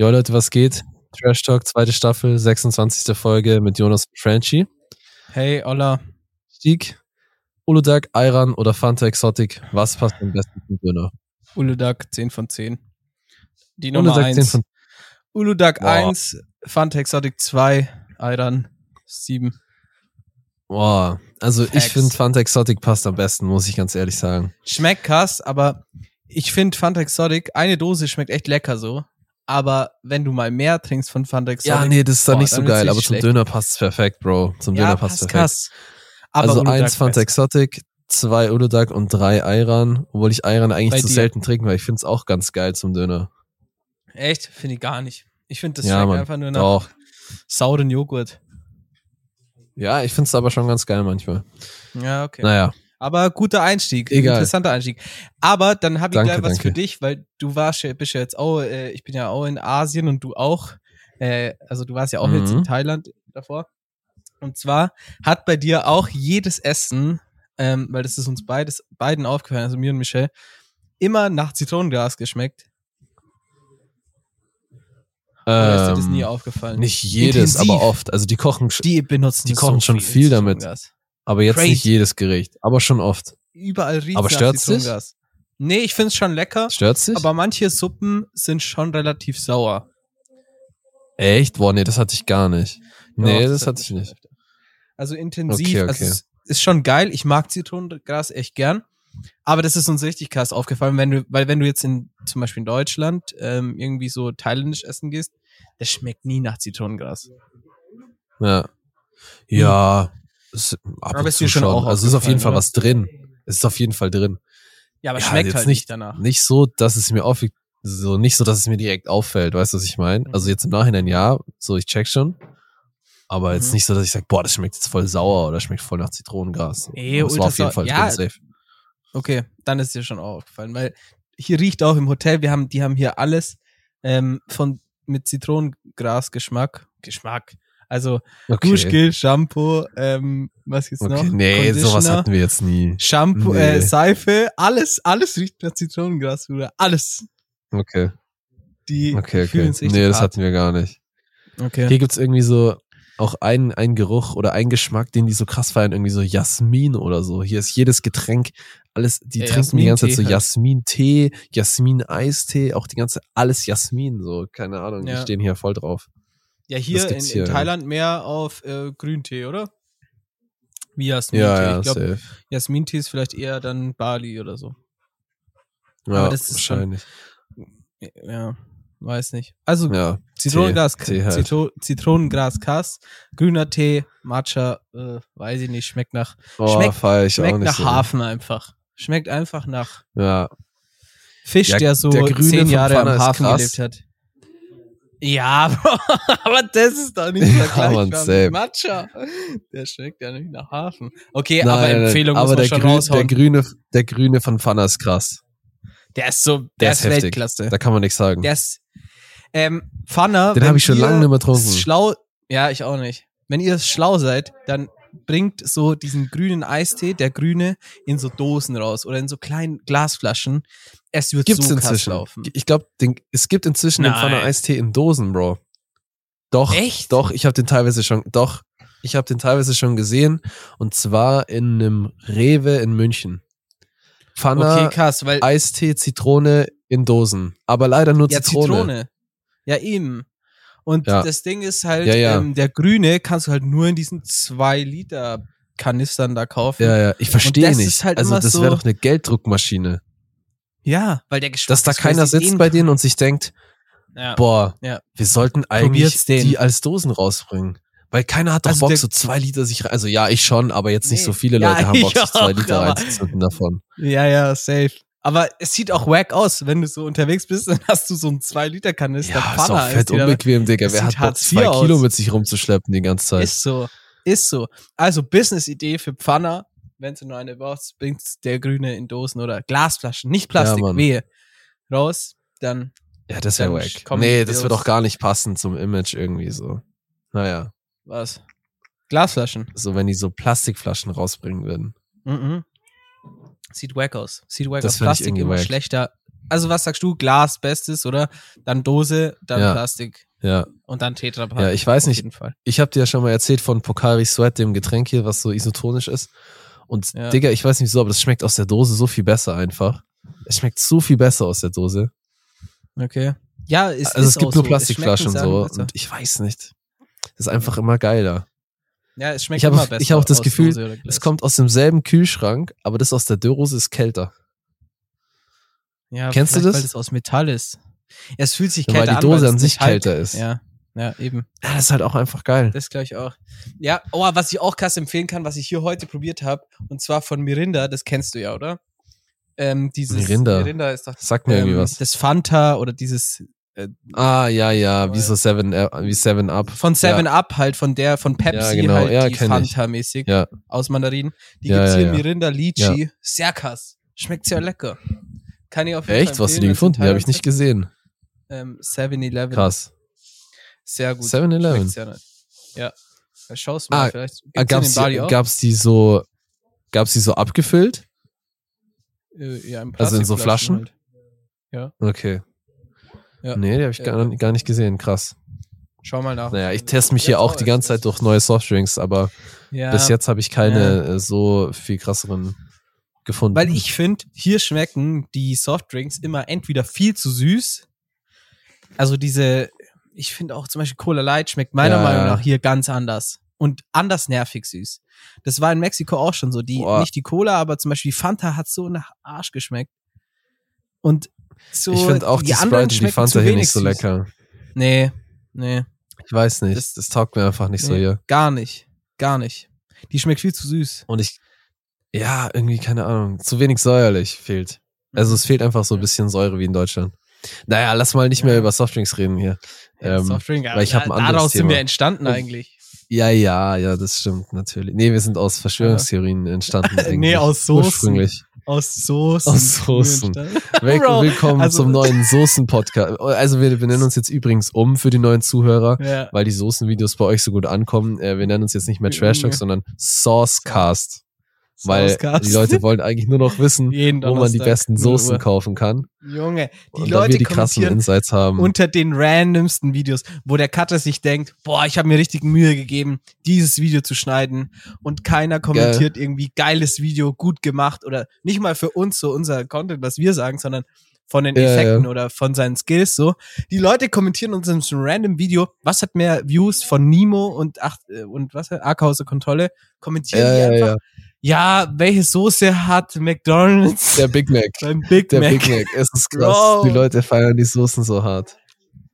Jo Leute, was geht? Trash Talk, zweite Staffel, 26. Folge mit Jonas und Franchi. Hey, Olla. Stieg, Uludag, Ayran oder Fanta Exotic, was passt am besten zum Döner? Uludag 10 von 10. Die Nummer Uludag 10 1. von Uludag Boah. 1, Fanta Exotic 2, Ayran 7. Boah, also ich Facts. finde Fanta Exotic passt am besten, muss ich ganz ehrlich sagen. Schmeckt krass, aber ich finde Fanta Exotic, eine Dose schmeckt echt lecker so. Aber wenn du mal mehr trinkst von Fanta Exotic. Ja, nee, das ist dann boah, nicht so geil, aber richtig zum schlecht. Döner passt es perfekt, Bro. Zum ja, Döner passt passt perfekt. krass. Aber also eins Fanta. Exotic, zwei Uludag und drei Ayran, obwohl ich Ayran eigentlich Bei zu dir. selten trinke, weil ich finde es auch ganz geil zum Döner. Echt? Finde ich gar nicht. Ich finde, das ja, schmeckt einfach nur nach doch. sauren Joghurt. Ja, ich finde es aber schon ganz geil manchmal. Ja, okay. Naja, Aber guter Einstieg, Egal. interessanter Einstieg. Aber dann habe ich Danke, gleich was danke. für dich, weil du warst ja, bist ja jetzt auch, äh, ich bin ja auch in Asien und du auch. Äh, also du warst ja auch jetzt Mhm. in Thailand davor. Und zwar hat bei dir auch jedes Essen, ähm, weil das ist uns beides, beiden aufgefallen, also mir und Michelle, immer nach Zitronengras geschmeckt. Oder ist dir das ähm, nie aufgefallen? nicht jedes, Intensiv. aber oft. Also die kochen, Die benutzen die kochen so schon viel damit. Aber jetzt crazy. nicht jedes Gericht, aber schon oft. Überall riecht Aber stört's dich? Nee, ich find's schon lecker. Stört's dich? Aber manche Suppen sind schon relativ sauer. Echt? Boah, nee, das hatte ich gar nicht. Nee, Doch, das, hat hatte ich nicht. öfter. Also intensiv, Okay, okay. also es ist schon geil. Ich mag Zitronengras echt gern. Aber das ist uns richtig krass aufgefallen, wenn du, weil wenn du jetzt in, zum Beispiel in Deutschland, ähm, irgendwie so thailändisch essen gehst, das schmeckt nie nach Zitronengras. Ja. Ja. Es, ab Aber ist schon auch Also es ist auf jeden Fall aufgefallen, was drin. Es ist auf jeden Fall drin. Ja, aber Ja, schmeckt halt nicht- danach. Nicht so, dass es mir auf, so nicht so, dass es mir direkt auffällt. Weißt du, was ich meine? Mhm. Also jetzt im Nachhinein ja, so ich check schon. Aber jetzt Mhm. nicht so, dass ich sage, boah, das schmeckt jetzt voll sauer oder schmeckt voll nach Zitronengras. Das war auf jeden Fall ja, drin, safe. Okay, dann ist dir schon auch aufgefallen, weil hier riecht auch im Hotel, wir haben, die haben hier alles ähm, von mit Zitronengras-Geschmack. Geschmack. Also Okay. Duschgel, Shampoo, ähm, was gibt's noch? okay. Nee, sowas hatten wir jetzt nie. Shampoo, Nee. äh, Seife, alles, alles riecht nach Zitronengras, Bruder. Alles. Okay, Die okay, okay. richtig Nee, das hatten wir gar nicht. Okay. Hier gibt's irgendwie so auch einen, einen Geruch oder einen Geschmack, den die so krass feiern, irgendwie so Jasmin oder so. Hier ist jedes Getränk, alles, die Ja, trinken die ganze Zeit so Jasmin-Tee halt. Jasmin-Tee, Jasmin-Eistee, auch die ganze, alles Jasmin, so, keine Ahnung, die Ja. stehen hier voll drauf. Ja, hier in, in hier, ja. Thailand mehr auf äh, Grüntee, oder? Wie Jasmin-Tee. Ja, ja, ich glaube. Jasmin-Tee ist vielleicht eher dann Bali oder so. Ja, aber das ist schon- wahrscheinlich. Ja, weiß nicht. Also Ja, Zitronengras, Tee, Tee halt. Zitro Zitronengras Kass, grüner Tee, Matcha, äh, weiß ich nicht, schmeckt nach, oh, schmeckt- feier ich auch schmeckt nach so. Hafen einfach. Schmeckt einfach nach Ja, Fisch, Ja, der so der zehn Jahre am ist Hafen krass. gelebt hat. Ja, aber das ist doch nicht Ja, vergleichbar safe. mit Matcha. Der schmeckt ja nicht nach Hafen. Okay, Nein, aber nein, Empfehlung aber muss man der, schon Grün, der raushauen. Grüne, der Grüne von Pfanner ist krass. Der ist so, der, Der ist, ist. Weltklasse. Da kann man nichts sagen. Der ist, ähm, Pfanner. Den wenn hab ich schon lange nicht mehr getrunken. Schlau, ja, ich auch nicht. Wenn ihr schlau seid, dann bringt so diesen grünen Eistee, der grüne, in so Dosen raus oder in so kleinen Glasflaschen. Es wird Gibt's so inzwischen. laufen. Ich glaube, es gibt inzwischen den Nein. Pfanner Eistee in Dosen, Bro. Doch, Echt? doch, ich habe den teilweise schon, doch, ich habe den teilweise schon gesehen und zwar in einem Rewe in München. Pfanner Okay, krass, weil Eistee Zitrone in Dosen, aber leider nur ja, Zitrone. Zitrone. Ja, eben. Und Ja. das Ding ist halt, Ja, ja. Ähm, der grüne kannst du halt nur in diesen zwei Liter Kanistern da kaufen. Ja, ja, ich verstehe das nicht. ist halt also immer das so- wäre doch eine Gelddruckmaschine, Ja, weil der Geschmack dass da keiner sitzt bei denen und sich denkt, Ja. boah, Ja. wir sollten eigentlich die als Dosen rausbringen. Weil keiner hat doch Also Bock, so zwei Liter sich rein. Also ja, ich schon, aber jetzt nicht Nee. so viele Ja, Leute haben Bock, sich zwei Liter reinzuzünden davon. Ja, ja, safe. Aber es sieht auch wack aus, wenn du so unterwegs bist, dann hast du so einen 2-Liter-Kanister Ja, ist auch fett unbequem, Digga. Das Wer hat Bock, zwei IV Kilo aus. mit sich rumzuschleppen die ganze Zeit? Ist so, ist so. Also Business-Idee für Pfanner, wenn du nur eine brauchst, bringt der Grüne in Dosen oder Glasflaschen, nicht Plastik, Mann. wehe. Raus, dann, ja, das wäre wack. Nee, das wird doch gar nicht passen zum Image irgendwie so. Naja, was? Glasflaschen. so wenn die so Plastikflaschen rausbringen würden. Mhm. Sieht wack aus. Sieht wack Das aus. Plastik immer wack. schlechter, also was sagst du? Glas, Bestes, oder? Dann Dose, dann Ja. Plastik Ja. und dann Tetrapack. Ja, ich weiß nicht. Ich habe dir ja schon mal erzählt von Pocari Sweat, dem Getränk hier, was so isotonisch ist. Und Ja. Digga, ich weiß nicht so, aber das schmeckt aus der Dose so viel besser einfach. Es schmeckt so viel besser aus der Dose. Okay. Ja, es also ist es gibt nur so. Plastikflaschen so. Und ich weiß nicht. Das ist einfach immer geiler. Ja, es schmeckt Ich habe immer auch- besser. ich hab auch das Gefühl. Es kommt aus demselben Kühlschrank, aber das aus der Dose ist kälter. ja, Kennst du das? Weil das aus Metall ist. Ja, es fühlt sich Ja, kälter weil die an, Dose es an sich kälter ist. Ja, ja, eben. Ja, das ist halt auch einfach geil. Das glaube ich auch. Ja, oh, was ich auch krass empfehlen kann, was ich hier heute probiert habe, und zwar von Mirinda, das kennst du ja, oder? Ähm, dieses Mirinda. Mirinda ist doch Sagt mir irgendwie ähm, was. das Fanta oder dieses Ah, ja, ja, wie so Seven, äh, wie Seven Up. von Seven Up halt, von der, von Pepsi Ja, genau. halt, Ja, die. Fanta-mäßig Ja. aus Mandarinen. Die Ja, gibt's ja, hier ja. Mirinda Lychee. Sehr krass. Schmeckt sehr lecker. Kann ich auf jeden Echt? Fall Wo hast du die gefunden? Die habe ich nicht gesehen. Ähm, 7-Eleven. Krass. Sehr gut. 7-Eleven. Schmeckt sehr nice. Ja. Ja, Schau's mal, Ah, vielleicht. Ah, Gibt's gab's, die, gab's die so, gab's die so abgefüllt? Äh, ja, in also in so Flaschen? Halt. Okay. Ja. Nee, die habe ich Ja. gar, gar nicht gesehen. Krass. Schau mal nach. Naja, ich teste mich hier auch die ganze Zeit durch neue Softdrinks, aber ja, bis jetzt habe ich keine äh, so viel krasseren gefunden. Weil ich finde, hier schmecken die Softdrinks immer entweder viel zu süß. Also diese, ich finde auch zum Beispiel Cola Light schmeckt meiner Ja, Meinung nach hier ganz anders. Und anders nervig süß. Das war in Mexiko auch schon so. Die, Boah. nicht die Cola, aber zum Beispiel die Fanta hat so nach Arsch geschmeckt. Und so. ich finde auch die, anderen Sprite und die Fanta hier nicht so lecker. Nee, nee. Ich weiß nicht. Das- Das, taugt mir einfach nicht so nee hier. Gar nicht. Gar nicht. Die schmeckt viel zu süß. Und ich, ja, irgendwie, keine Ahnung, zu wenig säuerlich fehlt. Also es fehlt einfach so ein bisschen Säure wie in Deutschland. Naja, lass mal nicht mehr über Softdrinks reden hier. Ähm, Softdrink, weil ich ein da- anderes Daraus sind Thema. wir entstanden eigentlich. Ja, ja, ja, das stimmt natürlich. Nee, wir sind aus Verschwörungstheorien entstanden. Nee, aus Soßen. Ursprünglich. Aus Soßen. Aus Soßen. Willkommen also- zum neuen Soßen-Podcast. Also wir benennen uns jetzt übrigens um für die neuen Zuhörer, Ja. weil die Soßen-Videos bei euch so gut ankommen. Äh, wir nennen uns jetzt nicht mehr Trash Talk, sondern Saucecast. Weil die Leute wollen eigentlich nur noch wissen, wo man die besten 0 Soßen Uhr. kaufen kann. Junge, die und Leute wir die krassen Insights haben. unter den randomsten Videos, wo der Cutter sich denkt, boah, ich habe mir richtig Mühe gegeben, dieses Video zu schneiden und keiner kommentiert irgendwie geiles Video, gut gemacht oder nicht mal für uns so unser Content, was wir sagen, sondern von den Ja, Effekten ja. oder von seinen Skills so. Die Leute kommentieren uns in so einem random Video, was hat mehr Views von Nemo und ach, äh, und was Arkhause Kontrolle, kommentieren ja, die ja, einfach, ja. ja, welche Soße hat McDonald's Der Big Mac. beim Big Der Mac? Big Mac. Es ist krass. Bro. Die Leute feiern die Soßen so hart.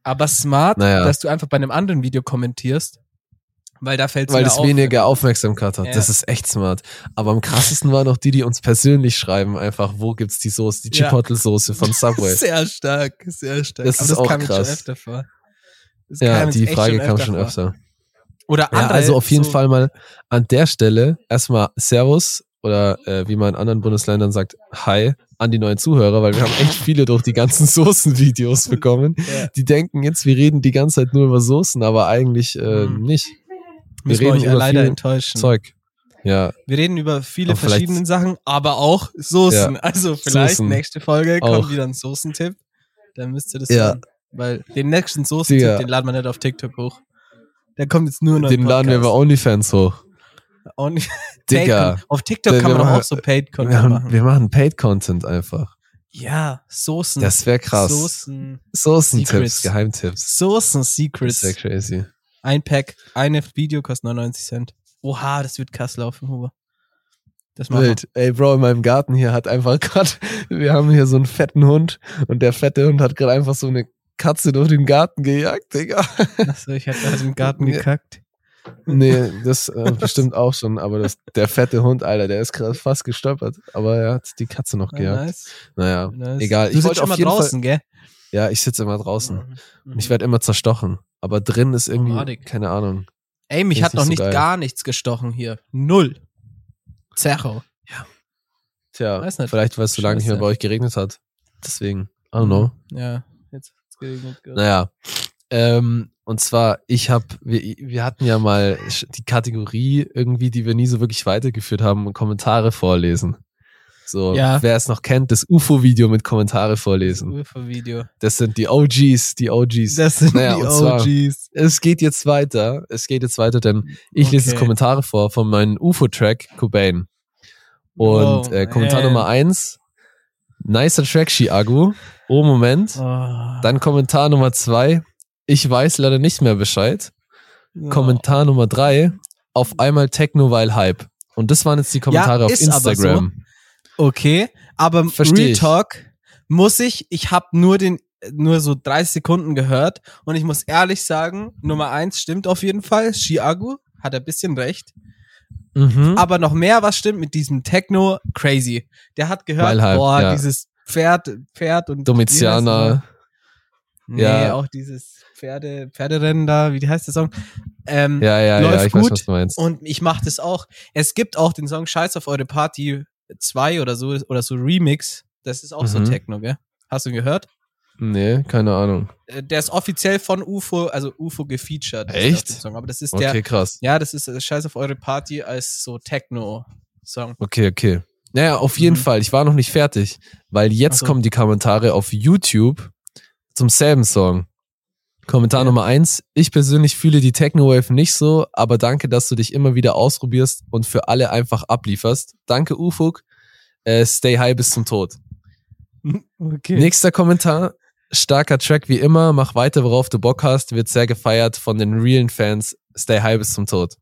Aber smart, Naja. dass du einfach bei einem anderen Video kommentierst, weil da fällt Weil es auf. weniger Aufmerksamkeit hat. Ja. Das ist echt smart. Aber am krassesten waren noch die, die uns persönlich schreiben, einfach, wo gibt's die Soße, die Ja. Chipotle-Soße von Subway. Sehr stark, sehr stark. Das Aber ist das auch krass. schon öfter vor. Das ja, die Frage kam schon vor. öfter. Oder Ja, andere, also auf jeden so, Fall mal an der Stelle erstmal Servus oder äh, wie man in anderen Bundesländern sagt, Hi an die neuen Zuhörer, weil wir haben echt viele durch die ganzen Soßenvideos bekommen. Ja. Die denken jetzt, wir reden die ganze Zeit nur über Soßen, aber eigentlich äh, Mhm. nicht. Müssen wir wir reden euch über leider enttäuschen. Zeug. Ja, Wir reden über viele Aber verschiedene Sachen, aber auch Soßen. Also vielleicht Soßen. nächste Folge Auch. kommt wieder ein Soßentipp. Dann müsst ihr das Ja. hören. Weil den nächsten Soßentipp, den laden wir nicht auf TikTok hoch. Der kommt jetzt nur noch den laden wir bei. OnlyFans hoch. Nicht- Digga. Auf TikTok kann man machen- auch so Paid-Content Wir, haben, machen. wir machen Paid-Content einfach. Ja, Soßen. Das wäre krass. Soßen. Soßentipps. Geheimtipps. Soßen Das Secrets. wäre crazy. Ein Pack, eine Video kostet 99 Cent. Oha, das wird krass laufen, Huber. Das. Wild. Ey, Bro, in meinem Garten hier hat einfach gerade, wir haben hier so einen fetten Hund und der fette Hund hat gerade einfach so eine Katze durch den Garten gejagt, Digga. Achso, ich hatte halt im Garten Ja. gekackt. Nee, das äh, bestimmt auch schon, aber das, der fette Hund, Alter, der ist gerade fast gestolpert, aber er hat die Katze noch Ah, gejagt. nice, Naja, nice. egal. Du Ich sitzt jeden draußen, gell? ja, ich sitze immer draußen. Mhm. Ich werde immer zerstochen. Aber drin ist irgendwie, Madig. keine Ahnung. Ey, mich Ist hat nicht noch so nicht geil. gar nichts gestochen hier. Null. Zerro. Tja, Weiß nicht. vielleicht, weil es so lange nicht mehr Scheiße. bei euch geregnet hat. Deswegen, I don't know. Ja, geregnet. gerade. Naja. Ähm, und zwar, ich habe, wir, wir hatten ja mal die Kategorie irgendwie, die wir nie so wirklich weitergeführt haben, Kommentare vorlesen. So, Ja. wer es noch kennt, das UFO-Video mit Kommentare vorlesen. UFO-Video. Das sind die OGs, die OGs. Das sind Naja, die und zwar- OGs. Es geht jetzt weiter. Es geht jetzt weiter, denn ich lese jetzt Okay. Kommentare vor von meinem UFO-Track Cobain. Und Oh, äh, Kommentar man. Nummer eins. Nicer Track, Chiago. Oh, Moment. Oh. Dann Kommentar Nummer zwei. Ich weiß leider nicht mehr Bescheid. Oh. Kommentar Nummer drei. Auf einmal Techno, weil Hype. Und das waren jetzt die Kommentare auf ist aber Instagram. Okay, aber Versteh Real. Talk muss ich, ich habe nur den nur so 30 Sekunden gehört und ich muss ehrlich sagen, Nummer eins stimmt auf jeden Fall, Chiago hat ein bisschen recht, Mhm. aber noch mehr was stimmt mit diesem Techno crazy. Der hat gehört, Weil halt, boah, ja. dieses Pferd, Pferd und Domitianer. Nee, Ja. auch dieses Pferde, Pferderennen da, wie heißt der Song? Ähm, Ja, ja, ja, läuft ich weiß, gut. was du meinst. Und ich mache das auch. Es gibt auch den Song Scheiß auf eure Party 2 oder so, oder so Remix. Das ist auch so Mhm. Techno, gell? Hast du ihn gehört? Nee, keine Ahnung. Äh, Der ist offiziell von UFO, also UFO gefeatured. Echt? Song. Aber das ist Okay, der, krass. ja, das ist äh, Scheiß auf eure Party als so Techno-Song. Okay, okay. Naja, auf jeden Mhm. Fall. Ich war noch nicht fertig, weil jetzt so. kommen die Kommentare auf YouTube zum selben Song. Kommentar Okay. Nummer eins. Ich persönlich fühle die Techno-Wave nicht so, aber danke, dass du dich immer wieder ausprobierst und für alle einfach ablieferst. Danke, Ufuk. Äh, stay high bis zum Tod. Okay. Nächster Kommentar. Starker Track wie immer. Mach weiter, worauf du Bock hast. Wird sehr gefeiert von den realen Fans. Stay high bis zum Tod.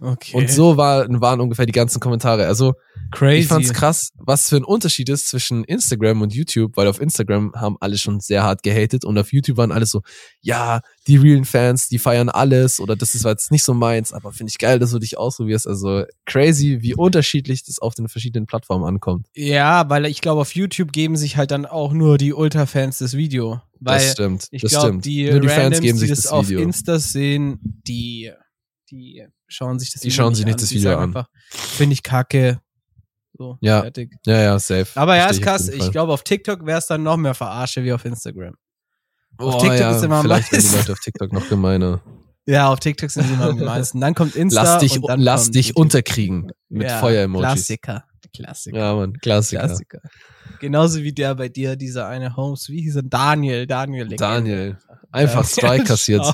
okay. Und so war, waren ungefähr die ganzen Kommentare. Also, crazy. ich fand's krass, was für ein Unterschied ist zwischen Instagram und YouTube, weil auf Instagram haben alle schon sehr hart gehatet und auf YouTube waren alle so, ja, die realen Fans, die feiern alles oder das ist jetzt nicht so meins, aber finde ich geil, dass du dich ausprobierst. Also crazy, wie unterschiedlich das auf den verschiedenen Plattformen ankommt. Ja, weil ich glaube, auf YouTube geben sich halt dann auch nur die Ultra-Fans das Video. Weil das stimmt, Ich das glaube, stimmt. die, Nur die Fans Randoms, geben sich die das, das, auf Video. Insta sehen, die, die schauen sich das Die Video schauen sich nicht das Die Video an. Finde ich kacke. So, Ja. fertig. Ja, ja, safe. Aber ja, ist krass. Ich glaube, auf TikTok wäre es dann noch mehr Verarsche wie auf Instagram. Boah, TikTok ja, ist immer vielleicht werden die. Leute auf TikTok noch gemeiner. Ja, auf TikTok sind sie immer am meisten. Dann kommt Insta. Lass dich, und dann lass dich unterkriegen mit Ja, Feuer-Emojis. Klassiker. Klassiker. Ja, Mann, Klassiker. Klassiker. Genauso wie der bei dir, dieser eine Holmes, wie hieß er? Daniel, Daniel. Legende. Daniel. Einfach. Strike kassiert.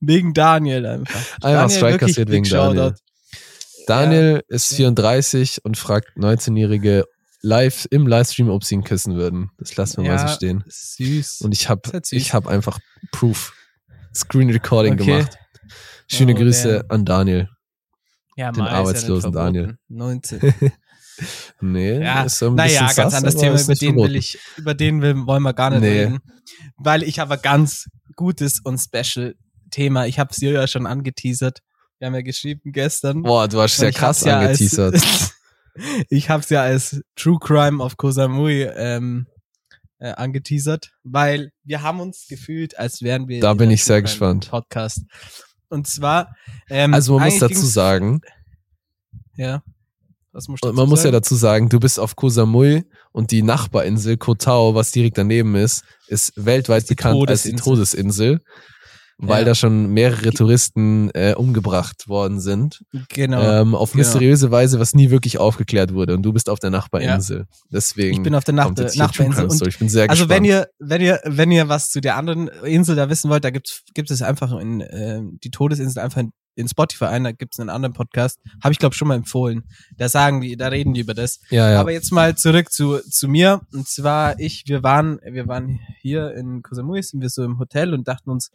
Wegen Daniel einfach. Einfach Strike kassiert wegen Daniel. Daniel ist 34 und fragt 19-Jährige live im Livestream, ob sie ihn küssen würden. Das lassen wir mal so stehen. Süß. Und ich habe ich einfach Proof. Screen Recording Okay. gemacht. Schöne Oh, Grüße damn. an Daniel. ja, den ist ja arbeitslosen verboten. 19. Nee, Ja, ist so ein naja, ganz sass, anderes Thema. Über den will ich, über den wollen wir gar nicht Nee. reden. Weil ich habe ein ganz gutes und special Thema. Ich habe es dir ja schon angeteasert. Wir haben ja geschrieben gestern. Boah, du hast ja krass hab's ja angeteasert. Als, ich habe es ja als True Crime auf Koh Samui ähm, äh, angeteasert, weil wir haben uns gefühlt, als wären wir Da in bin ich sehr gespannt. Podcast. Und zwar, ähm, Also man muss dazu sagen, ja. Was muss man muss ja dazu sagen, du bist auf Koh Samui und die Nachbarinsel Koh Tao, was direkt daneben ist, ist weltweit Ist bekannt als die Todesinsel. Weil Ja. da schon mehrere Touristen äh, umgebracht worden sind. genau. ähm, auf genau. mysteriöse Weise, was nie wirklich aufgeklärt wurde. Und du bist auf der Nachbarinsel. Deswegen ich bin auf der kommt Nach Nachbarinsel und. Ich bin sehr Also wenn gespannt. ihr, wenn ihr, wenn ihr was zu der anderen Insel da wissen wollt, da gibt's, gibt es einfach in äh, die Todesinsel einfach in, in Spotify ein, da gibt's einen anderen Podcast. Habe ich glaube schon mal empfohlen. Da sagen die, da reden die über das. ja, ja. Aber jetzt mal zurück zu, zu mir. Und zwar ich, wir waren, wir waren hier in Koh Samui, sind wir so im Hotel und dachten uns,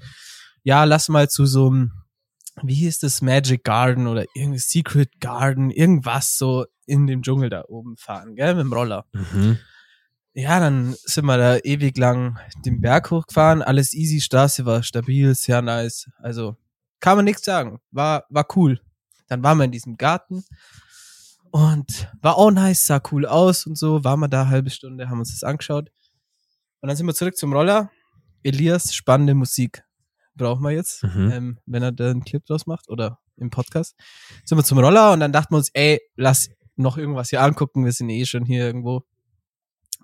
ja, lass mal zu so einem, wie hieß das, Magic Garden oder irgendwie Secret Garden, irgendwas so in dem Dschungel da oben fahren, gell, mit dem Roller. mhm. Ja, dann sind wir da ewig lang den Berg hochgefahren, alles easy, Straße war stabil, sehr nice. Also kann man nichts sagen, war, war cool. Dann waren wir in diesem Garten und war auch nice, sah cool aus und so, waren wir da eine halbe Stunde, haben uns das angeschaut. Und dann sind wir zurück zum Roller. Elias, spannende Musik brauchen wir jetzt, Mhm. ähm, wenn er da einen Clip draus macht oder im Podcast. Sind wir zum Roller und dann dachten wir uns, ey, lass noch irgendwas hier angucken, wir sind eh schon hier irgendwo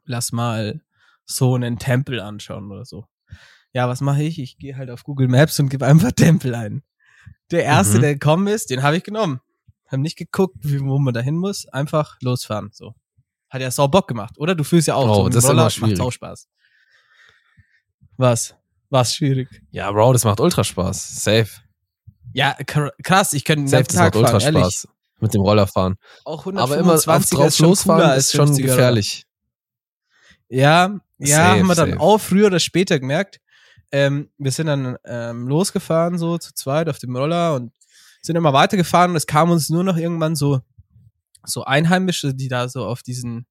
lass mal so einen Tempel anschauen oder so. Ja, was mache ich? Ich gehe halt auf Google Maps und gebe einfach Tempel ein. Der erste, Mhm. der gekommen ist, den habe ich genommen. Hab nicht geguckt, wie, wo man da hin muss, einfach losfahren. So. Hat ja sau Bock gemacht, oder? Du fühlst ja auch. Oh, so das ist immer macht auch Spaß. Was? Was schwierig? Ja, Bro, das macht ultra Spaß. Safe. Ja, kr- krass, ich könnte den Safe, ganzen das macht Tag ultra fahren, ehrlich. Spaß. Mit dem Roller fahren. Auch Aber immer auf 125er drauf ist schon losfahren ist schon 50er. gefährlich. Ja, ja, Safe, haben wir dann safe. auch früher oder später gemerkt. Ähm, wir sind dann ähm, losgefahren, so zu zweit auf dem Roller und sind immer weitergefahren und es kam uns nur noch irgendwann so, so Einheimische, die da so auf diesen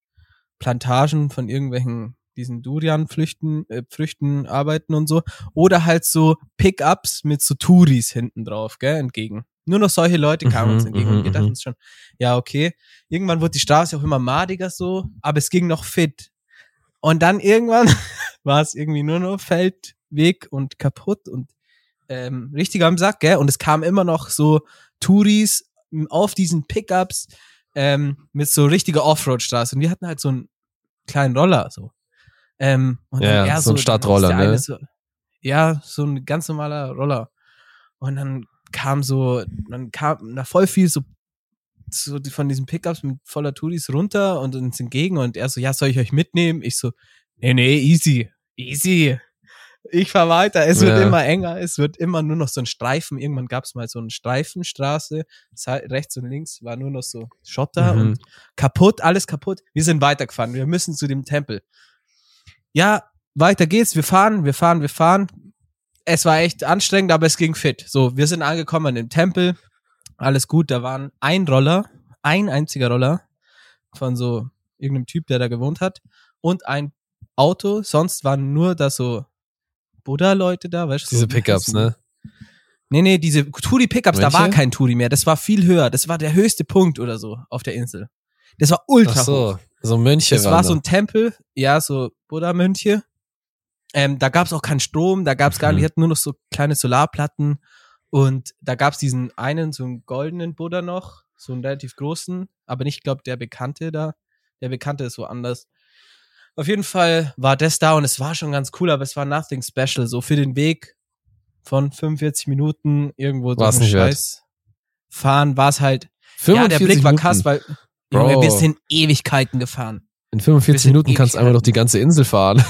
Plantagen von irgendwelchen diesen Durian-Früchten äh, Früchten arbeiten und so. Oder halt so Pickups mit so Touris hinten drauf, gell, entgegen. Nur noch solche Leute kamen Mhm, uns entgegen mhm, und wir dachten mhm. uns schon, ja, okay. Irgendwann wurde die Straße auch immer madiger so, aber es ging noch fit. Und dann irgendwann war es irgendwie nur noch Feldweg und kaputt und ähm, richtig am Sack, gell? Und es kamen immer noch so Touris auf diesen Pickups ähm, mit so richtiger Offroad-Straße. Und wir hatten halt so einen kleinen Roller, so. Ähm, und Ja, er so ein dann Stadtroller, ne? So, ja, so ein ganz normaler Roller. Und dann kam so, dann kam da voll viel so, so von diesen Pickups mit voller Touris runter und uns entgegen und er so, ja, soll ich euch mitnehmen? Ich so, nee, nee, easy, easy. Ich fahr weiter, es wird Ja. immer enger, es wird immer nur noch so ein Streifen. Irgendwann gab es mal so eine Streifenstraße, rechts und links war nur noch so Schotter Mhm. und kaputt, alles kaputt. Wir sind weitergefahren, wir müssen zu dem Tempel. Ja, weiter geht's, wir fahren, wir fahren, wir fahren. Es war echt anstrengend, aber es ging fit. So, wir sind angekommen im Tempel, alles gut, da waren ein Roller, ein einziger Roller von so irgendeinem Typ, der da gewohnt hat und ein Auto, sonst waren nur da so Buddha-Leute da, weißt du? Diese so, Pickups, ne? Nee, nee, diese Touri-Pickups, da war kein Touri mehr. Das war viel höher. Das war der höchste Punkt oder so auf der Insel. Das war ultra Ach hoch. So, Mönche waren war so ein Tempel, ja, so Buddha-Mönche. Ähm, da gab's auch keinen Strom, da gab's gar Mhm. nicht, die hatten nur noch so kleine Solarplatten. Und da gab's diesen einen, so einen goldenen Buddha noch, so einen relativ großen, aber nicht, glaub, der Bekannte da. Der Bekannte ist woanders. Auf jeden Fall war das da und es war schon ganz cool, aber es war nothing special. So für den Weg von 45 Minuten irgendwo War's durch den wert. Scheiß fahren, war es halt. Ja, 45 der Blick war Minuten. krass, weil Bro. Junge, wir sind Ewigkeiten gefahren. In 45 sind Minuten kannst du einmal noch die ganze Insel fahren.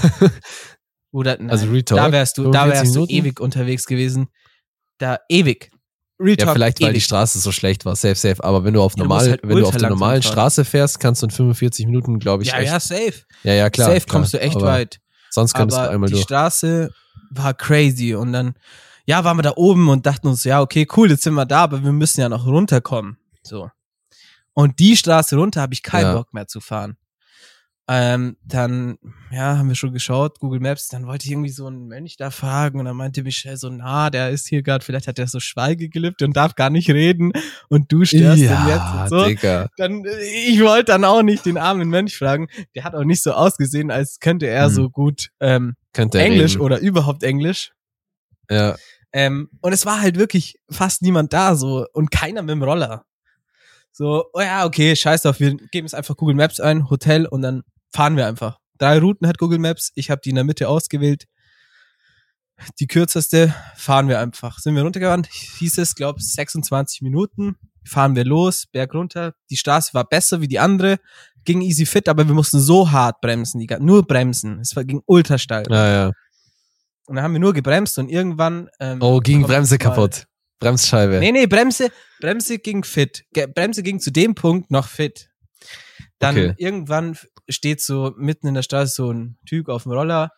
Oder nein, Also Real Talk, da wärst du, da 45 wärst du ewig unterwegs gewesen. Da ewig. Real ja, vielleicht weil die ewig. Straße so schlecht war. Safe, safe. Aber wenn du auf Ja, normal, musst halt wenn du auf der normalen fahren. Straße fährst, kannst du in 45 Minuten, glaube ich, Ja, echt. ja, safe. ja, ja, klar. safe klar. kommst du echt weit. Sonst könntest Aber du einmal die durch. Straße war crazy und dann, ja, waren wir da oben und dachten uns, ja, okay, cool, jetzt sind wir da, aber wir müssen ja noch runterkommen. So. Und die Straße runter habe ich keinen Ja. Bock mehr zu fahren. Ähm, dann, ja, haben wir schon geschaut, Google Maps, dann wollte ich irgendwie so einen Mönch da fragen und dann meinte Michelle so, na, der ist hier gerade, vielleicht hat der so Schweigegelübde und darf gar nicht reden und du störst ihn jetzt Ja, und so Digga. dann ich wollte dann auch nicht den armen Mönch fragen. Der hat auch nicht so ausgesehen, als könnte er Hm. so gut ähm, Könnte Englisch reden. oder überhaupt Englisch. Ja. Ähm, und es war halt wirklich fast niemand da so und keiner mit dem Roller. So, oh ja, okay, scheiß drauf, wir geben jetzt einfach Google Maps ein, Hotel und dann fahren wir einfach. Drei Routen hat Google Maps, ich habe die in der Mitte ausgewählt. Die kürzeste fahren wir einfach. Sind wir runtergefahren, hieß es, glaube 26 Minuten. Fahren wir los, Berg runter. Die Straße war besser wie die andere, ging easy fit, aber wir mussten so hart bremsen, die, nur bremsen. Es war, ging ultra steil. Ja, ja. Und dann haben wir nur gebremst und irgendwann. Ähm, Oh, ging Bremse kaputt. Bremsscheibe. Nee, nee, Bremse, Bremse ging fit. Bremse ging zu dem Punkt noch fit. Dann Okay. irgendwann steht so mitten in der Straße so ein Typ auf dem Roller.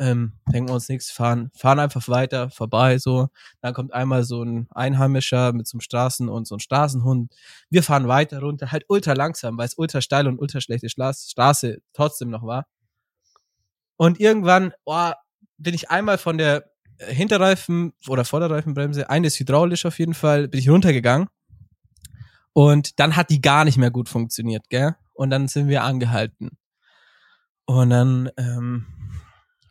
Ähm, denken wir uns nichts, fahren, fahren einfach weiter, vorbei, so. Dann kommt einmal so ein Einheimischer mit so einem Straßen- und so einem Straßenhund. Wir fahren weiter runter, halt ultra langsam, weil es ultra steil und ultra schlechte Straße, trotzdem noch war. Und irgendwann, boah, bin ich einmal von der Hinterreifen- oder Vorderreifenbremse, eine ist hydraulisch auf jeden Fall, bin ich runtergegangen. Und dann hat die gar nicht mehr gut funktioniert, gell? Und dann sind wir angehalten. Und dann, ähm,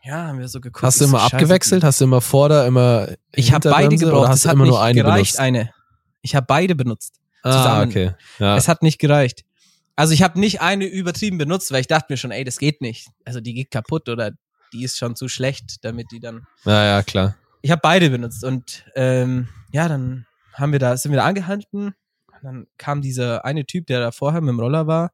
ja, haben wir so geguckt. Hast du immer abgewechselt? Hast du immer Vorder, immer Ich habe beide gebraucht. Oder hast es du hat immer nicht nur eine gereicht, benutzt? eine. Ich habe beide benutzt. Ah, zusammen. okay. Ja. Es hat nicht gereicht. Also ich habe nicht eine übertrieben benutzt, weil ich dachte mir schon, ey, das geht nicht. Also die geht kaputt oder die ist schon zu schlecht, damit die dann ja, ja, klar. ich habe beide benutzt und ähm, ja, dann haben wir da, sind wir da angehalten. Und dann kam dieser eine Typ, der da vorher mit dem Roller war.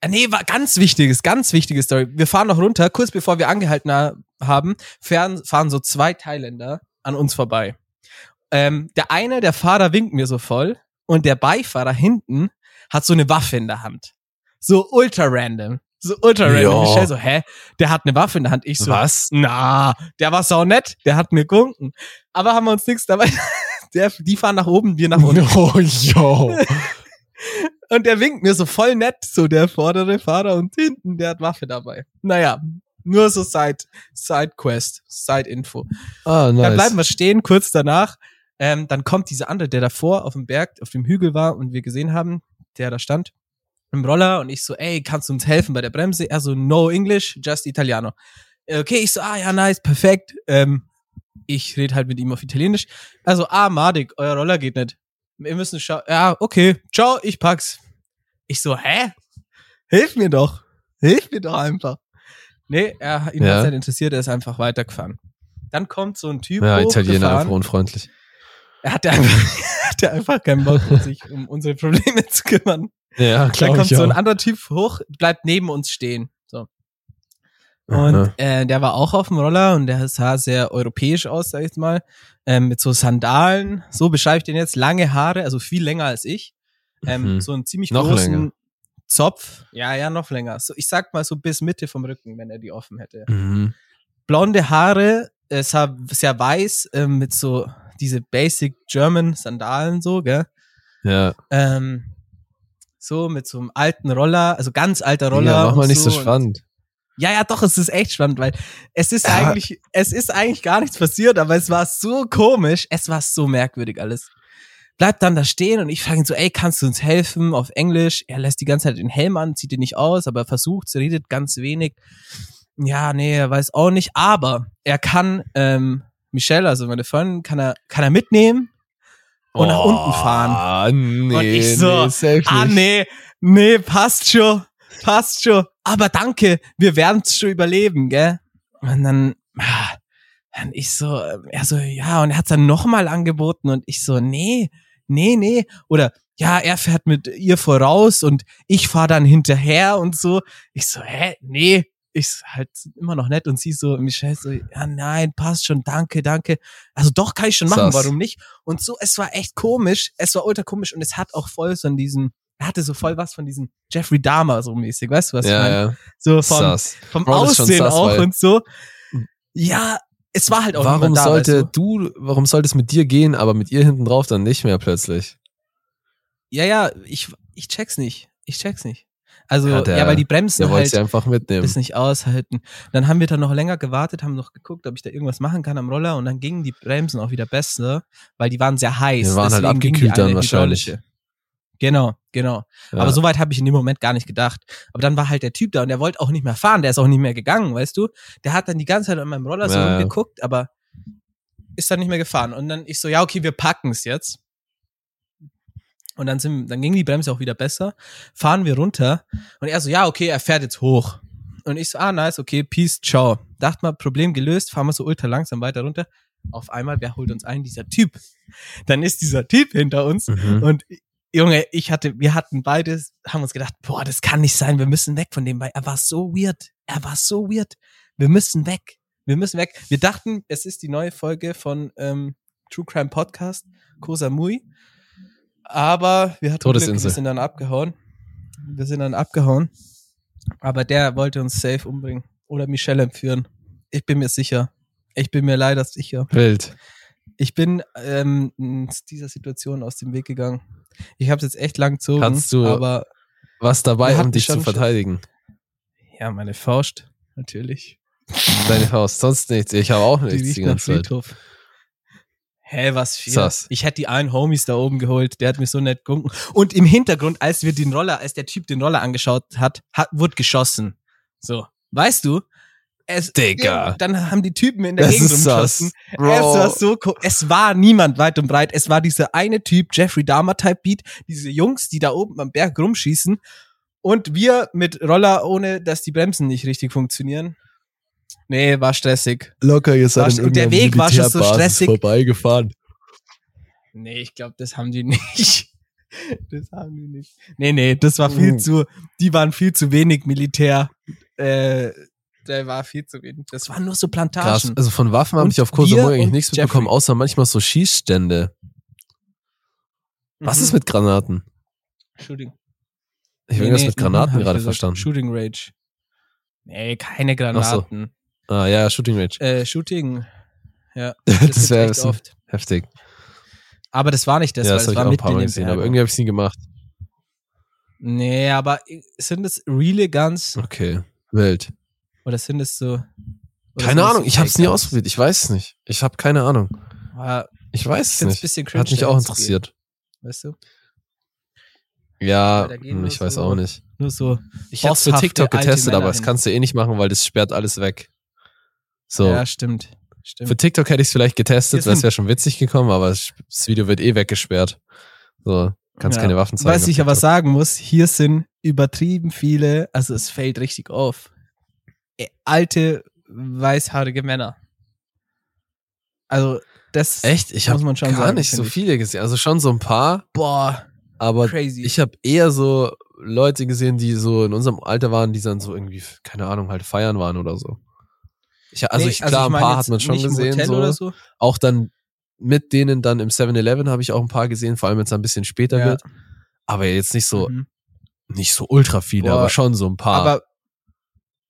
Äh, Nee, war ganz wichtiges, ganz wichtige Story. Wir fahren noch runter, kurz bevor wir angehalten ha- haben, fahren, fahren so zwei Thailänder an uns vorbei. Ähm, der eine, der Fahrer winkt mir so voll und der Beifahrer hinten hat so eine Waffe in der Hand. So ultra random. So ultra random. Ja. Michelle so, hä? Der hat eine Waffe in der Hand. Ich so, Was? na, der war sau nett, der hat mir gewunken. Aber haben wir uns nichts dabei. Der, die fahren nach oben, wir nach unten. Oh, yo. Und der winkt mir so voll nett, so der vordere Fahrer und hinten, der hat Waffe dabei. Naja, nur so Side, Side Quest, Side Info. Ah, nice. Dann bleiben wir stehen, kurz danach. Ähm, dann kommt dieser andere, der davor auf dem Berg, auf dem Hügel war und wir gesehen haben, der da stand, im Roller und ich so, ey, kannst du uns helfen bei der Bremse? Er so, no English, just Italiano. Äh, Okay, ich so, ah ja, nice, perfekt. Ähm, ich rede halt mit ihm auf Italienisch. Also, ah, Madik, euer Roller geht nicht. Wir müssen schauen. Ja, okay, ciao, ich pack's. Ich so, hä? Hilf mir doch. Hilf mir doch einfach. Nee, er, ihn Ja. hat's nicht interessiert, er ist einfach weitergefahren. Dann kommt so ein Typ ja, Italiener einfach unfreundlich. Er hatte einfach, hatte einfach keinen Bock, um sich um unsere Probleme zu kümmern. Ja, Dann klar. kommt so ein anderer Typ hoch, bleibt neben uns stehen. So. Und Aha. äh, der war auch auf dem Roller und der sah sehr europäisch aus, sag ich jetzt mal. Ähm, mit so Sandalen, so beschreibe ich den jetzt, lange Haare, also viel länger als ich. Ähm, Mhm. So einen ziemlich Noch großen länger. Zopf. Ja, ja, noch länger. So, ich sag mal so bis Mitte vom Rücken, wenn er die offen hätte. Mhm. Blonde Haare, äh, sah sehr weiß, ähm, mit so diese Basic German Sandalen so, gell? Ja, Ähm, so mit so einem alten Roller, also ganz alter Roller. ja, mach mal nicht so und- spannend. Ja, ja, doch, es ist echt spannend, weil es ist Ja. eigentlich, es ist eigentlich gar nichts passiert, aber es war so komisch, es war so merkwürdig alles. Bleibt dann da stehen und ich frage ihn so, ey, kannst du uns helfen auf Englisch? Er lässt die ganze Zeit den Helm an, zieht ihn nicht aus, aber er versucht, redet ganz wenig. Ja, nee, er weiß auch nicht, aber er kann, ähm, Michelle, also meine Freundin, kann er, kann er mitnehmen und nach unten fahren. Ah, nee, Und ich so, nee, Ah, nee, nee, passt schon, passt schon. Aber danke, wir werden's schon überleben, gell? Und dann, ah, dann ich so, äh, er so, ja, und er hat's dann nochmal angeboten und ich so, nee, nee, nee. Oder, ja, er fährt mit ihr voraus und ich fahr dann hinterher und so. Ich so, hä, nee. Ich halt immer noch nett und sie so, Michelle so, ja, nein, passt schon, danke, danke. Also doch, kann ich schon machen, Sass. warum nicht? Und so, es war echt komisch, es war ultra komisch und es hat auch voll so an diesen, er hatte so voll was von diesem Jeffrey Dahmer so mäßig, weißt du was ich Ja, meine? ja. So vom, Sass. vom Bro, Aussehen sass, auch und so. Ja, es war halt auch Warum da, sollte weißt du? du, warum sollte es mit dir gehen, aber mit ihr hinten drauf dann nicht mehr plötzlich? Ja, ja, ich, ich check's nicht. Ich check's nicht. Also, Ja, ja, der- weil die Bremsen Der halt sie einfach mitnehmen. das nicht aushalten. Dann haben wir dann noch länger gewartet, haben noch geguckt, ob ich da irgendwas machen kann am Roller und dann gingen die Bremsen auch wieder besser, weil die waren sehr heiß. Die waren halt abgekühlt dann wahrscheinlich. Genau, genau. Ja. Aber so weit habe ich in dem Moment gar nicht gedacht. Aber dann war halt der Typ da und der wollte auch nicht mehr fahren, der ist auch nicht mehr gegangen, weißt du? Der hat dann die ganze Zeit an meinem Roller so Ja, ja. rumgeguckt, aber ist dann nicht mehr gefahren. Und dann ich so, ja, okay, wir packen es jetzt. Und dann sind, dann ging die Bremse auch wieder besser. Fahren wir runter und er so, ja, okay, er fährt jetzt hoch. Und ich so, ah, nice, okay, peace, ciao. Dachte mal, Problem gelöst, fahren wir so ultra langsam weiter runter. Auf einmal, wer holt uns ein? Dieser Typ. Dann ist dieser Typ hinter uns Mhm. und Junge, ich hatte, wir hatten beides, haben uns gedacht, boah, das kann nicht sein, wir müssen weg von dem, weil er war so weird. Er war so weird. Wir müssen weg. Wir müssen weg. Wir dachten, es ist die neue Folge von ähm, True Crime Podcast, Koh Samui. Aber wir hatten Glück, wir sind dann abgehauen. Wir sind dann abgehauen. Aber der wollte uns safe umbringen. Oder Michelle entführen. Ich bin mir sicher. Ich bin mir leider sicher. Wild. Ich bin ähm, dieser Situation aus dem Weg gegangen. Ich habe es jetzt echt lang gezogen, Kannst du- aber Was dabei, um dich zu verteidigen? ja, meine Faust, natürlich. Deine Faust, sonst nichts. Ich habe auch Die nichts die nach ganze Zeit. Friedhof. Hä, was viel? Sass. Ich hätte die einen Homies da oben geholt, der hat mir so nett gewunken. Und im Hintergrund, als wir den Roller, als der Typ den Roller angeschaut hat, hat wurde geschossen. So, weißt du? Es, Digga. Dann haben die Typen in der Das Gegend rumgeschossen. Es war so co- Es war niemand weit und breit. Es war dieser eine Typ, Jeffrey Dahmer Type Beat, diese Jungs, die da oben am Berg rumschießen. Und wir mit Roller, ohne dass die Bremsen nicht richtig funktionieren. Nee, war stressig. Locker, ihr seid War- in der Weg war schon so stressig. vorbeigefahren. Nee, ich glaube, das haben die nicht. Das haben die nicht. Nee, nee, das war viel Mhm. zu, die waren viel zu wenig Militär. Äh, der war viel zu wenig. Das waren nur so Krass. Plantagen. Also von Waffen habe ich auf Samui eigentlich nichts Jeffrey. mitbekommen, außer manchmal so Schießstände. Was Mhm. ist mit Granaten? Shooting? Ich habe Nee, irgendwas nee, mit Granaten gerade verstanden. Shooting Rage. Nee, keine so. Ah ja, Shooting Range. Äh, Shooting. Ja. Das gibt's wäre oft. heftig. Aber das war nicht das, ja, weil das es habe ich war auch ein paar Mal gesehen, aber irgendwie habe ich es nie gemacht. Nee, aber sind es reale Guns Okay, wild. oder sind es so. Keine es Ahnung, ich habe es nie ausprobiert. Ich weiß es nicht. Ich habe keine Ahnung. Ah, Ich weiß es nicht. bisschen cringe, Hat mich auch interessiert. Weißt du? Ja, hm, ich weiß so auch nicht. Nur so. Ich habe für bosshafte TikTok getestet, aber das kannst du eh nicht machen, weil das sperrt alles weg. So. Ja, stimmt. Stimmt. Für TikTok hätte ich es vielleicht getestet, sind- wäre schon witzig gekommen, aber das das Video wird eh weggesperrt. So, kannst Ja. keine Waffen zeigen. Was ich aber TikTok. sagen muss, hier sind übertrieben viele, also es fällt richtig auf. äh, Alte, weißhaarige Männer. Also, das Echt? Ich muss man schon gar sagen, nicht so viele gesehen. Also schon so ein paar, Boah, aber crazy. ich habe eher so Leute gesehen, die so in unserem Alter waren, die dann so irgendwie, keine Ahnung, halt feiern waren oder so. Ich, also Nee, ich, klar, ein meine paar hat man schon gesehen. So. Oder so. Auch dann mit denen dann im 7-Eleven habe ich auch ein paar gesehen, vor allem wenn es ein bisschen später Ja. wird. Aber jetzt nicht so, Mhm. nicht so ultra viele, Boah. aber schon so ein paar. Aber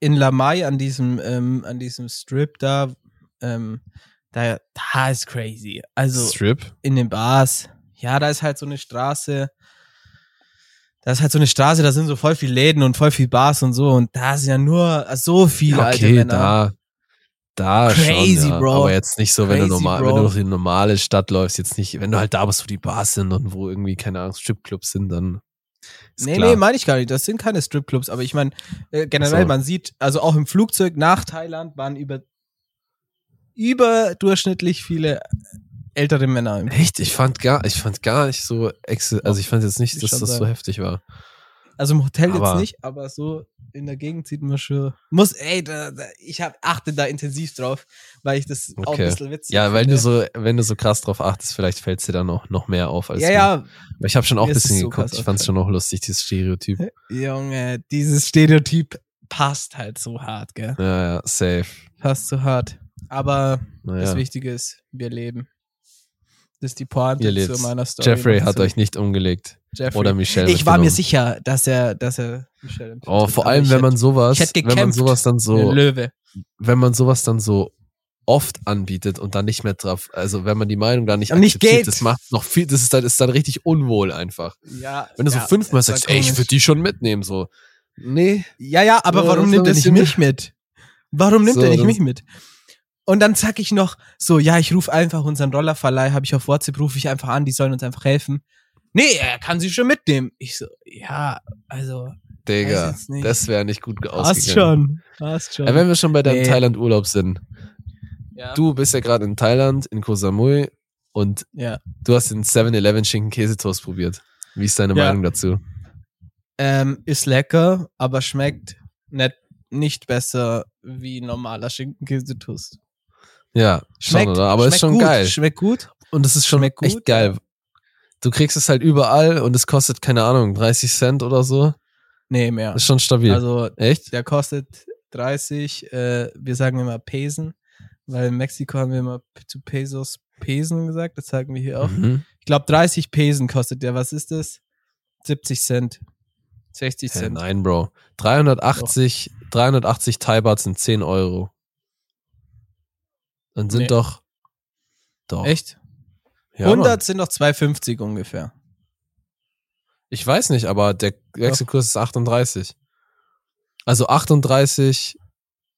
in Lamai an diesem, ähm, an diesem Strip da, ähm, da, da ist crazy. Also Strip? in den Bars. Ja, da ist halt so eine Straße. Da ist halt so eine Straße, da sind so voll viele Läden und voll viel Bars und so. Und da sind ja nur so viele Ja, alte okay, Männer. da, da Crazy, schon, ja. Bro. Aber jetzt nicht so, wenn du, Crazy, normal, Bro. wenn du durch die normale Stadt läufst, jetzt nicht, wenn du halt da bist, wo die Bars sind und wo irgendwie, keine Ahnung, Stripclubs sind, dann ist nee, klar. nee, meine ich gar nicht. Das sind keine Stripclubs. Aber ich meine, äh, generell, so. man sieht, also auch im Flugzeug nach Thailand waren über überdurchschnittlich viele ältere Männer. Im Echt? Ich fand gar, ich fand gar nicht so, also ich fand jetzt nicht, Ich dass das so heftig war. Also im Hotel Aber- jetzt nicht, aber so in der Gegend sieht man schon. Muss, ey, da, da, ich hab, achte da intensiv drauf, weil ich das auch ein Okay. bisschen witzig Ja, weil finde. du so, wenn du so krass drauf achtest, vielleicht fällt es dir dann noch, noch mehr auf als Ja, mir. ja, Aber ich habe schon auch ein bisschen so geguckt. Ich fand es schon noch lustig, dieses Stereotyp. Junge, dieses Stereotyp passt halt so hart, gell? Ja, ja, safe. Passt so hart. Aber das Naja. Wichtige ist, wir leben. Das ist die Pointe zu meiner Story. Jeffrey hat euch nicht umgelegt. Jeffrey. Oder Michelle. Ich war mir sicher, dass er, dass er Michelle empfiehlt. Oh, vor allem, wenn man hätte- sowas, ich hätte wenn man sowas dann so, Löwe. wenn man sowas dann so oft anbietet und dann nicht mehr drauf, also wenn man die Meinung da nicht nicht akzeptiert, geht. das macht noch viel, das ist dann, ist dann richtig unwohl einfach. Ja, Wenn du ja, so fünfmal sagst, ey, ich würde die schon mitnehmen, so. Nee. Ja, ja, aber So, warum nimmt er nicht mich mit? Warum nimmt So, er nicht mich mit? Und dann sag ich noch so, ja, ich rufe einfach unseren Rollerverleih, habe ich auf WhatsApp, rufe ich einfach an, die sollen uns einfach helfen. Nee, er kann sie schon mitnehmen. Ich so, ja, also, Digga, das wäre nicht gut ausgegangen. schon, passt schon. Wenn wir schon bei deinem Nee. Thailand-Urlaub sind. ja, Du bist ja gerade in Thailand, in Koh Samui und ja. du hast den 7-Eleven Schinken-Käsetoast probiert. Wie ist deine Ja. Meinung dazu? Ähm, ist lecker, aber schmeckt nicht, nicht besser wie normaler Schinkenkäsetoast. Ja, schon, oder? Aber ist schmeckt schon gut, geil. Schmeckt gut. Und es ist schon Schmeckt gut, echt geil. Du kriegst es halt überall und es kostet, keine Ahnung, 30 Cent oder so. Nee, mehr. Ist schon stabil. Also, echt? Der kostet 30, äh, wir sagen immer Pesen, weil in Mexiko haben wir immer zu Pesos Pesen gesagt, das sagen wir hier auch. Mhm. Ich glaube 30 Pesen kostet der, was ist das? 70 Cent. 60 Hä, Cent. nein, Bro. 380, 380 Thai Baht sind 10 Euro. Dann sind Nee. doch. Doch. Echt? Ja, 100 Mann. sind doch 2,50 ungefähr. Ich weiß nicht, aber der Wechselkurs ist 38. Also 38.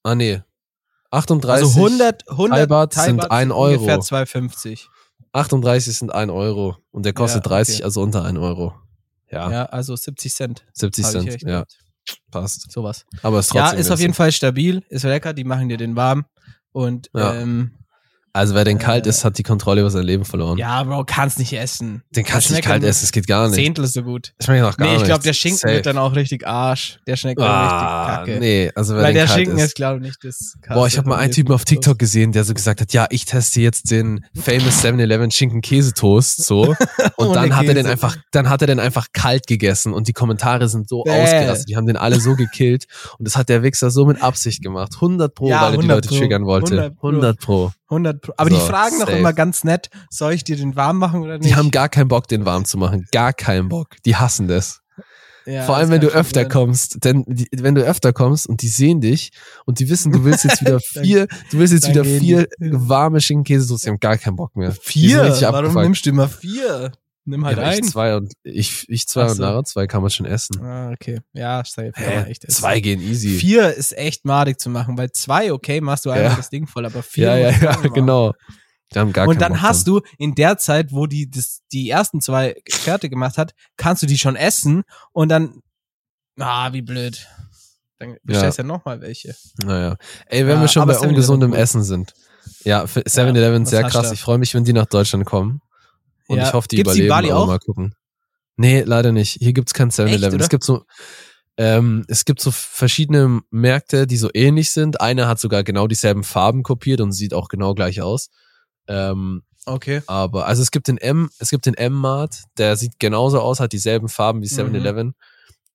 Ah, nee. 38. Also 100, 100 Thai Baht sind Baht ein Euro. Ungefähr 2,50. 38 sind 1 Euro. Und der kostet Ja, okay. 30, also unter 1 Euro. Ja, Ja. also 70 Cent. 70 Hab ich Cent. Ja, gehabt. passt. Sowas. Aber ist Ja, trotzdem ist auf jeden Fall stabil, ist lecker, die machen dir den warm. Und Ja. ähm, Also wer den kalt Äh, ist, hat die Kontrolle über sein Leben verloren. Ja, Bro, kannst nicht essen. Den kannst du nicht kalt essen, es geht gar nicht. Zehntel so gut. Schmeckt noch gar Nee, ich glaube, der Schinken Safe. wird dann auch richtig Arsch. Der schmeckt dann ah, richtig kacke. Nee, also wer Weil den der Schinken ist. ist, glaube ich, nicht das Boah, ich habe mal einen Typen auf TikTok gesehen, der so gesagt hat, ja, ich teste jetzt den famous 7-Eleven Schinken Käsetoast so und dann hat er den einfach dann hat er den einfach kalt gegessen und die Kommentare sind so Bäh. ausgerastet, die haben den alle so gekillt und das hat der Wichser so mit Absicht gemacht, 100 pro, Ja, weil er die 100 Leute pro. triggern wollte, 100 pro. 100 pro. 100 Pro. Aber So, die fragen doch safe. immer ganz nett, soll ich dir den warm machen oder nicht? Die haben gar keinen Bock, den warm zu machen, gar keinen Bock. Die hassen das. Ja, Vor allem, wenn du öfter sein. kommst, denn die, wenn du öfter kommst und die sehen dich und die wissen, du willst jetzt wieder vier, du willst jetzt wieder vier warme Schinkenkäsesoße, die haben gar keinen Bock mehr. Vier? Warum abgefuckt. nimmst du immer vier? Nimm halt ja, ich einen. zwei und ich, ich zwei Ach und so. Lara zwei kann man schon essen. Ah, okay. Ja, safe. kann Hä? man echt essen. Zwei gehen easy. Vier ist echt madig zu machen, weil zwei, okay, machst du einfach Ja. das Ding voll, aber vier. ja, ja, ja, machen. genau. Die haben gar Und dann Bock hast du in der Zeit, wo die das, die ersten zwei fertig gemacht hat, kannst du die schon essen und dann, ah, wie blöd. Dann bestellst du ja, noch mal welche. Naja. Ey, wenn Ja, wir schon aber bei 7-Eleven ungesundem. Essen sind. Ja, für 7-Eleven was sehr krass. Ich freue mich, wenn die nach Deutschland kommen. Und Ja. ich hoffe, die Gibt's die überleben. Bali aber auch? Mal gucken. Nee, leider nicht. Hier gibt's kein 7-Eleven. oder? Es gibt so, ähm, es gibt so verschiedene Märkte, die so ähnlich sind. Einer hat sogar genau dieselben Farben kopiert und sieht auch genau gleich aus. Ähm, Okay. aber, also es gibt den M, es gibt den M-Mart, der sieht genauso aus, hat dieselben Farben wie 7-Eleven.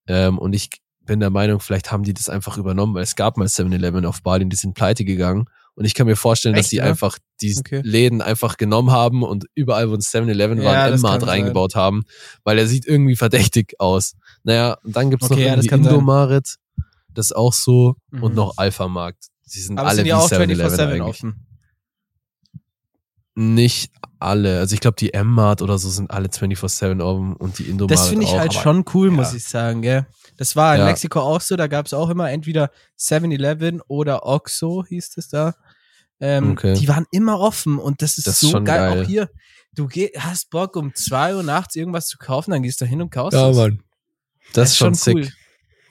Ähm, und ich bin der Meinung, vielleicht haben die das einfach übernommen, weil es gab mal 7-Eleven auf Bali und die sind pleite gegangen. Und ich kann mir vorstellen, dass Echt, die ja? einfach die Okay. Läden einfach genommen haben und überall, wo ein 7-Eleven war, Ja, M-Mart kann sein. reingebaut haben, weil er sieht irgendwie verdächtig aus. Naja, und dann gibt's Okay, noch ja, das irgendwie. Indomarit, das ist auch so, Mhm. und noch Alpha-Markt. Die sind Aber alle sind wie ja auch 7-Eleven 24-7 eigentlich. offen. Nicht alle. Also ich glaube, die M-Mart oder so sind alle 24-7 offen und die Indomarit Das finde ich auch, halt aber schon cool, ja. muss ich sagen, gell? Das war in. Mexiko auch so, da gab es auch immer entweder 7-Eleven oder Oxo, hieß es da. Ähm, Okay. Die waren immer offen und das ist Das ist so schon geil. geil. Auch hier, du geh, hast Bock um 2 Uhr nachts irgendwas zu kaufen, dann gehst du hin und kaufst Ja, es. Mann. Das, ist schon sick. cool.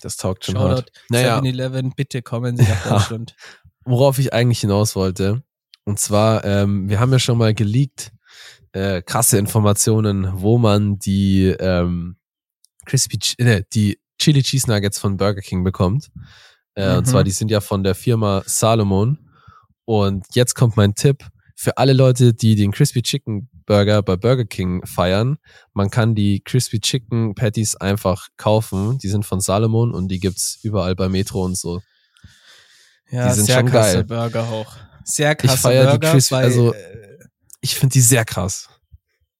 Das taugt schon hart. Shoutout Naja. 7-Eleven, bitte kommen Sie nach Ja. Deutschland. worauf ich eigentlich hinaus wollte. Und zwar, ähm, wir haben ja schon mal geleakt, äh, krasse Informationen, wo man die ähm, Crispy, Ch- äh, die Chili Cheese Nuggets von Burger King bekommt. Äh, Und Mhm. zwar, die sind ja von der Firma Salomon. Und jetzt kommt mein Tipp für alle Leute, die den Crispy Chicken Burger bei Burger King feiern. Man kann die Crispy Chicken Patties einfach kaufen. Die sind von Salomon und die gibt's überall bei Metro und so. Ja, Die sind sehr schon krasser geil. Burger auch. Sehr krasser feier die Burger. Crispy- bei, also- äh, Ich finde die sehr krass.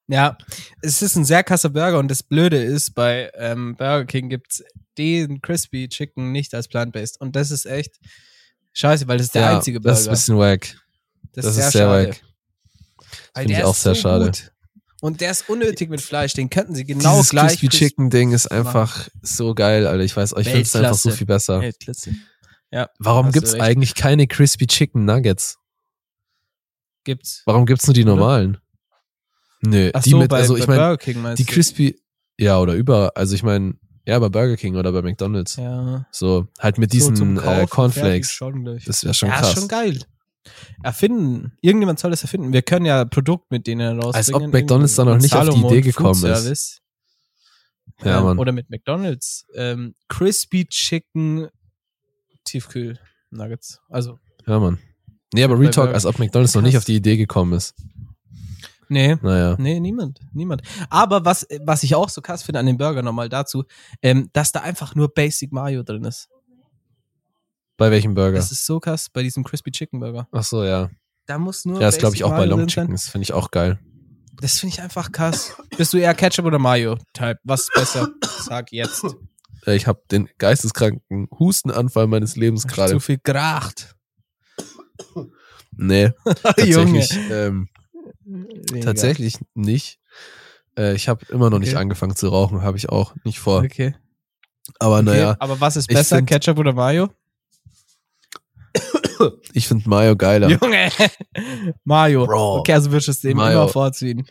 Ja, es ist ein sehr krasser Burger und das Blöde ist, bei ähm, Burger King gibt's den Crispy Chicken nicht als plant-based und das ist echt scheiße, weil das ist der ja, einzige Burger. Das ist ein bisschen wack. Das, ist sehr schade. wack. Finde ich auch sehr so schade. Gut. Und der ist unnötig mit Fleisch, den könnten sie genau Dieses gleich Crispy crisp- Chicken Ding ist einfach so geil, Alter. Ich weiß, ich finde es einfach so viel besser. Weltklasse. Ja, Warum gibt's recht. eigentlich keine Crispy Chicken Nuggets? gibt's. Warum gibt's nur die Oder? normalen? Nö, Ach die so, mit, bei, also ich meine, Burger King meinst die du? Crispy, ja, oder über, also ich meine, ja, bei Burger King oder bei McDonalds. Ja. So, halt mit So diesen äh, Cornflakes. schon. Das wäre schon ja, krass. ist schon geil. Erfinden. Irgendjemand soll das erfinden. Wir können ja Produkt mit denen rausbringen. Als ob McDonald's da noch nicht auf die Salomon Idee gekommen Food ist. Service. Ja, Ähm, Mann. Oder mit McDonald's. Ähm, Crispy Chicken Tiefkühl Nuggets. Also, Ja, Mann. Nee, aber Bei Real Talk, Burger- als ob McDonalds noch nicht auf die Idee gekommen ist. Nee. Naja. Nee, niemand, niemand. Aber was, was ich auch so krass finde an dem Burger nochmal dazu, ähm, dass da einfach nur Basic Mayo drin ist. Bei welchem Burger? Das ist so krass bei diesem Crispy Chicken Burger. Ach so, ja. Da muss nur Ja, das glaube ich auch bei Mayo Long drin sein. Chicken. Das finde ich auch geil. Das finde ich einfach krass. Bist du eher Ketchup oder Mayo-Type? Was ist besser? Sag jetzt. Äh, Ich habe den geisteskranken Hustenanfall meines Lebens gerade. Zu viel geracht. Nee, Junge. tatsächlich, ähm, Weniger. tatsächlich nicht. Äh, ich habe immer noch nicht Okay. angefangen zu rauchen, habe ich auch nicht vor. Okay. Aber okay. naja, Aber was ist besser, find- Ketchup oder Mayo? ich finde Mayo geiler. Junge. Mayo. Bro. Okay, also würdest du es dem Mayo. immer vorziehen.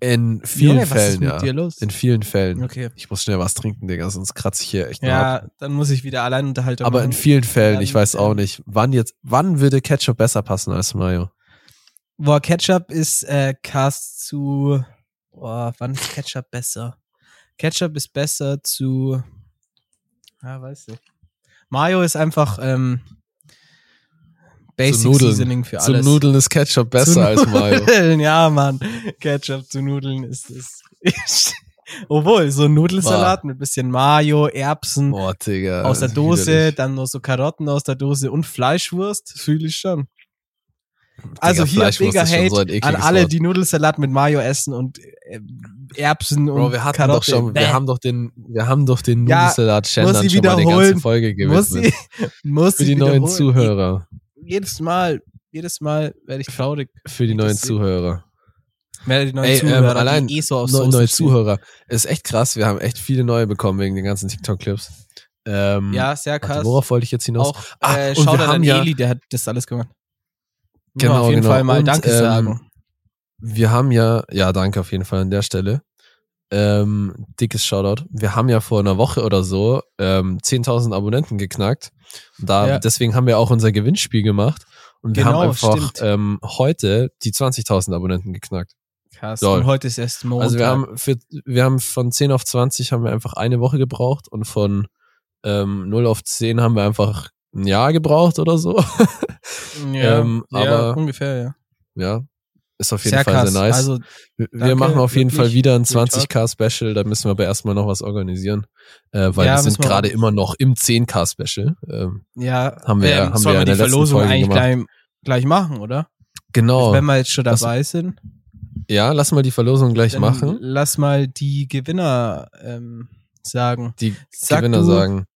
In vielen Junge, was ist Fällen, mit ja. dir los? In vielen Fällen. Okay. Ich muss schnell was trinken, Digga, sonst kratze ich hier echt nur ab. Ja, dann muss ich wieder Alleinunterhaltung Aber in vielen Fällen, ich weiß auch ähm, nicht, wann jetzt, wann würde Ketchup besser passen als Mayo? Boah, Ketchup ist äh, Cast zu. Boah, wann ist Ketchup besser? Ketchup ist besser zu. Ja, weiß ich. Mayo ist einfach ähm, Basic Nudeln. Seasoning für Zu alles. Nudeln ist Ketchup besser Zu als Mayo. Ja, Mann. Ketchup zu Nudeln ist ist. Obwohl, so ein Nudelsalat mit bisschen Mayo, Erbsen Boah, Digga. aus der Dose, widerlich. dann noch so Karotten aus der Dose und Fleischwurst, fühle ich schon. Also hier mega Hate so an alle, die Nudelsalat mit Mayo essen und äh, Erbsen und Bro, wir hatten Karotte. doch schon, Bäh. wir haben doch den, wir haben doch den Ja, Nudelsalat muss Gendern ich schon mal eine ganze. Folge muss gewidmet. sie, muss Für die neuen. Zuhörer. Jedes Mal, jedes Mal werde ich traurig. Für die neuen Zuhörer. Werde die neuen Ey, ähm, Zuhörer, allein die eh so auf Soßen neue. Zuhörer. Ist echt krass, wir haben echt viele neue bekommen wegen den ganzen TikTok-Clips. Ähm, Ja, sehr warte, krass. worauf wollte ich jetzt hinaus? Auch Ah, äh, und wir Shoutout haben an ja- Eli, der hat das alles gemacht. Genau, auf jeden genau. Fall mal Und, Danke ähm, sagen. wir haben ja, ja, danke auf jeden Fall an der Stelle. Ähm, dickes Shoutout. Wir haben ja vor einer Woche oder so ähm, 10.000 Abonnenten geknackt. Da, Ja. Deswegen haben wir auch unser Gewinnspiel gemacht. Und wir Genau, haben einfach ähm, heute die 20.000 Abonnenten geknackt. Krass. doll. Und heute ist erst Montag. Also wir haben für, wir haben von 10 auf 20 haben wir einfach eine Woche gebraucht und von ähm, 0 auf 10 haben wir einfach ein Jahr gebraucht oder so. ja, ähm, ja, aber- ungefähr, ja. ja. Ist auf jeden Sehr Fall krass. sehr nice. Also, Wir- Danke, machen auf jeden. Fall wieder ein Real Talk. 20k-Special, da müssen wir aber erstmal noch was organisieren. Äh, weil Ja, wir sind gerade immer noch im 10k-Special. Ähm, ja, Haben wir ähm, haben wir wir die Verlosung eigentlich gleich, gleich machen, oder? genau. Wenn wir jetzt schon dabei sind, ja, lass mal die Verlosung gleich dann machen. lass mal die Gewinner ähm, sagen. Die Sag Gewinner du- sagen.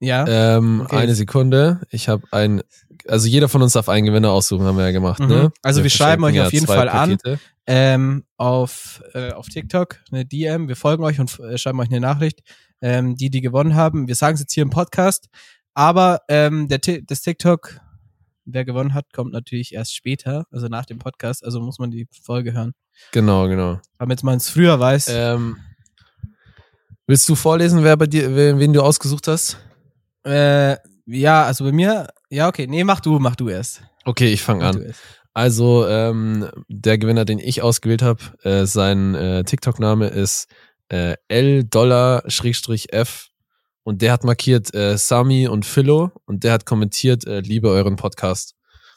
Ja. Ähm, Okay. Eine Sekunde. Ich habe ein, also jeder von uns darf einen Gewinner aussuchen, haben wir ja gemacht. Mhm. Ne? Also wir schreiben verschenken euch auf jeden Fall an. Pakete. ähm, auf, äh, auf TikTok eine DM. Wir folgen euch und äh, schreiben euch eine Nachricht, ähm, die, die gewonnen haben. Wir sagen es jetzt hier im Podcast, aber ähm, der, das TikTok, wer gewonnen hat, kommt natürlich erst später, also nach dem Podcast, also muss man die Folge hören. Genau, genau. Damit man es früher weiß. Ähm, willst du vorlesen, wer bei dir, wen, wen du ausgesucht hast? Äh, ja, also bei mir, ja, okay, nee, mach du, mach du erst. Okay, ich fange an. Also, ähm, der Gewinner, den ich ausgewählt habe, äh, sein äh, TikTok-Name ist äh, L-Dollar-F und der hat markiert äh, Sami und Philo und der hat kommentiert, äh, liebe euren Podcast.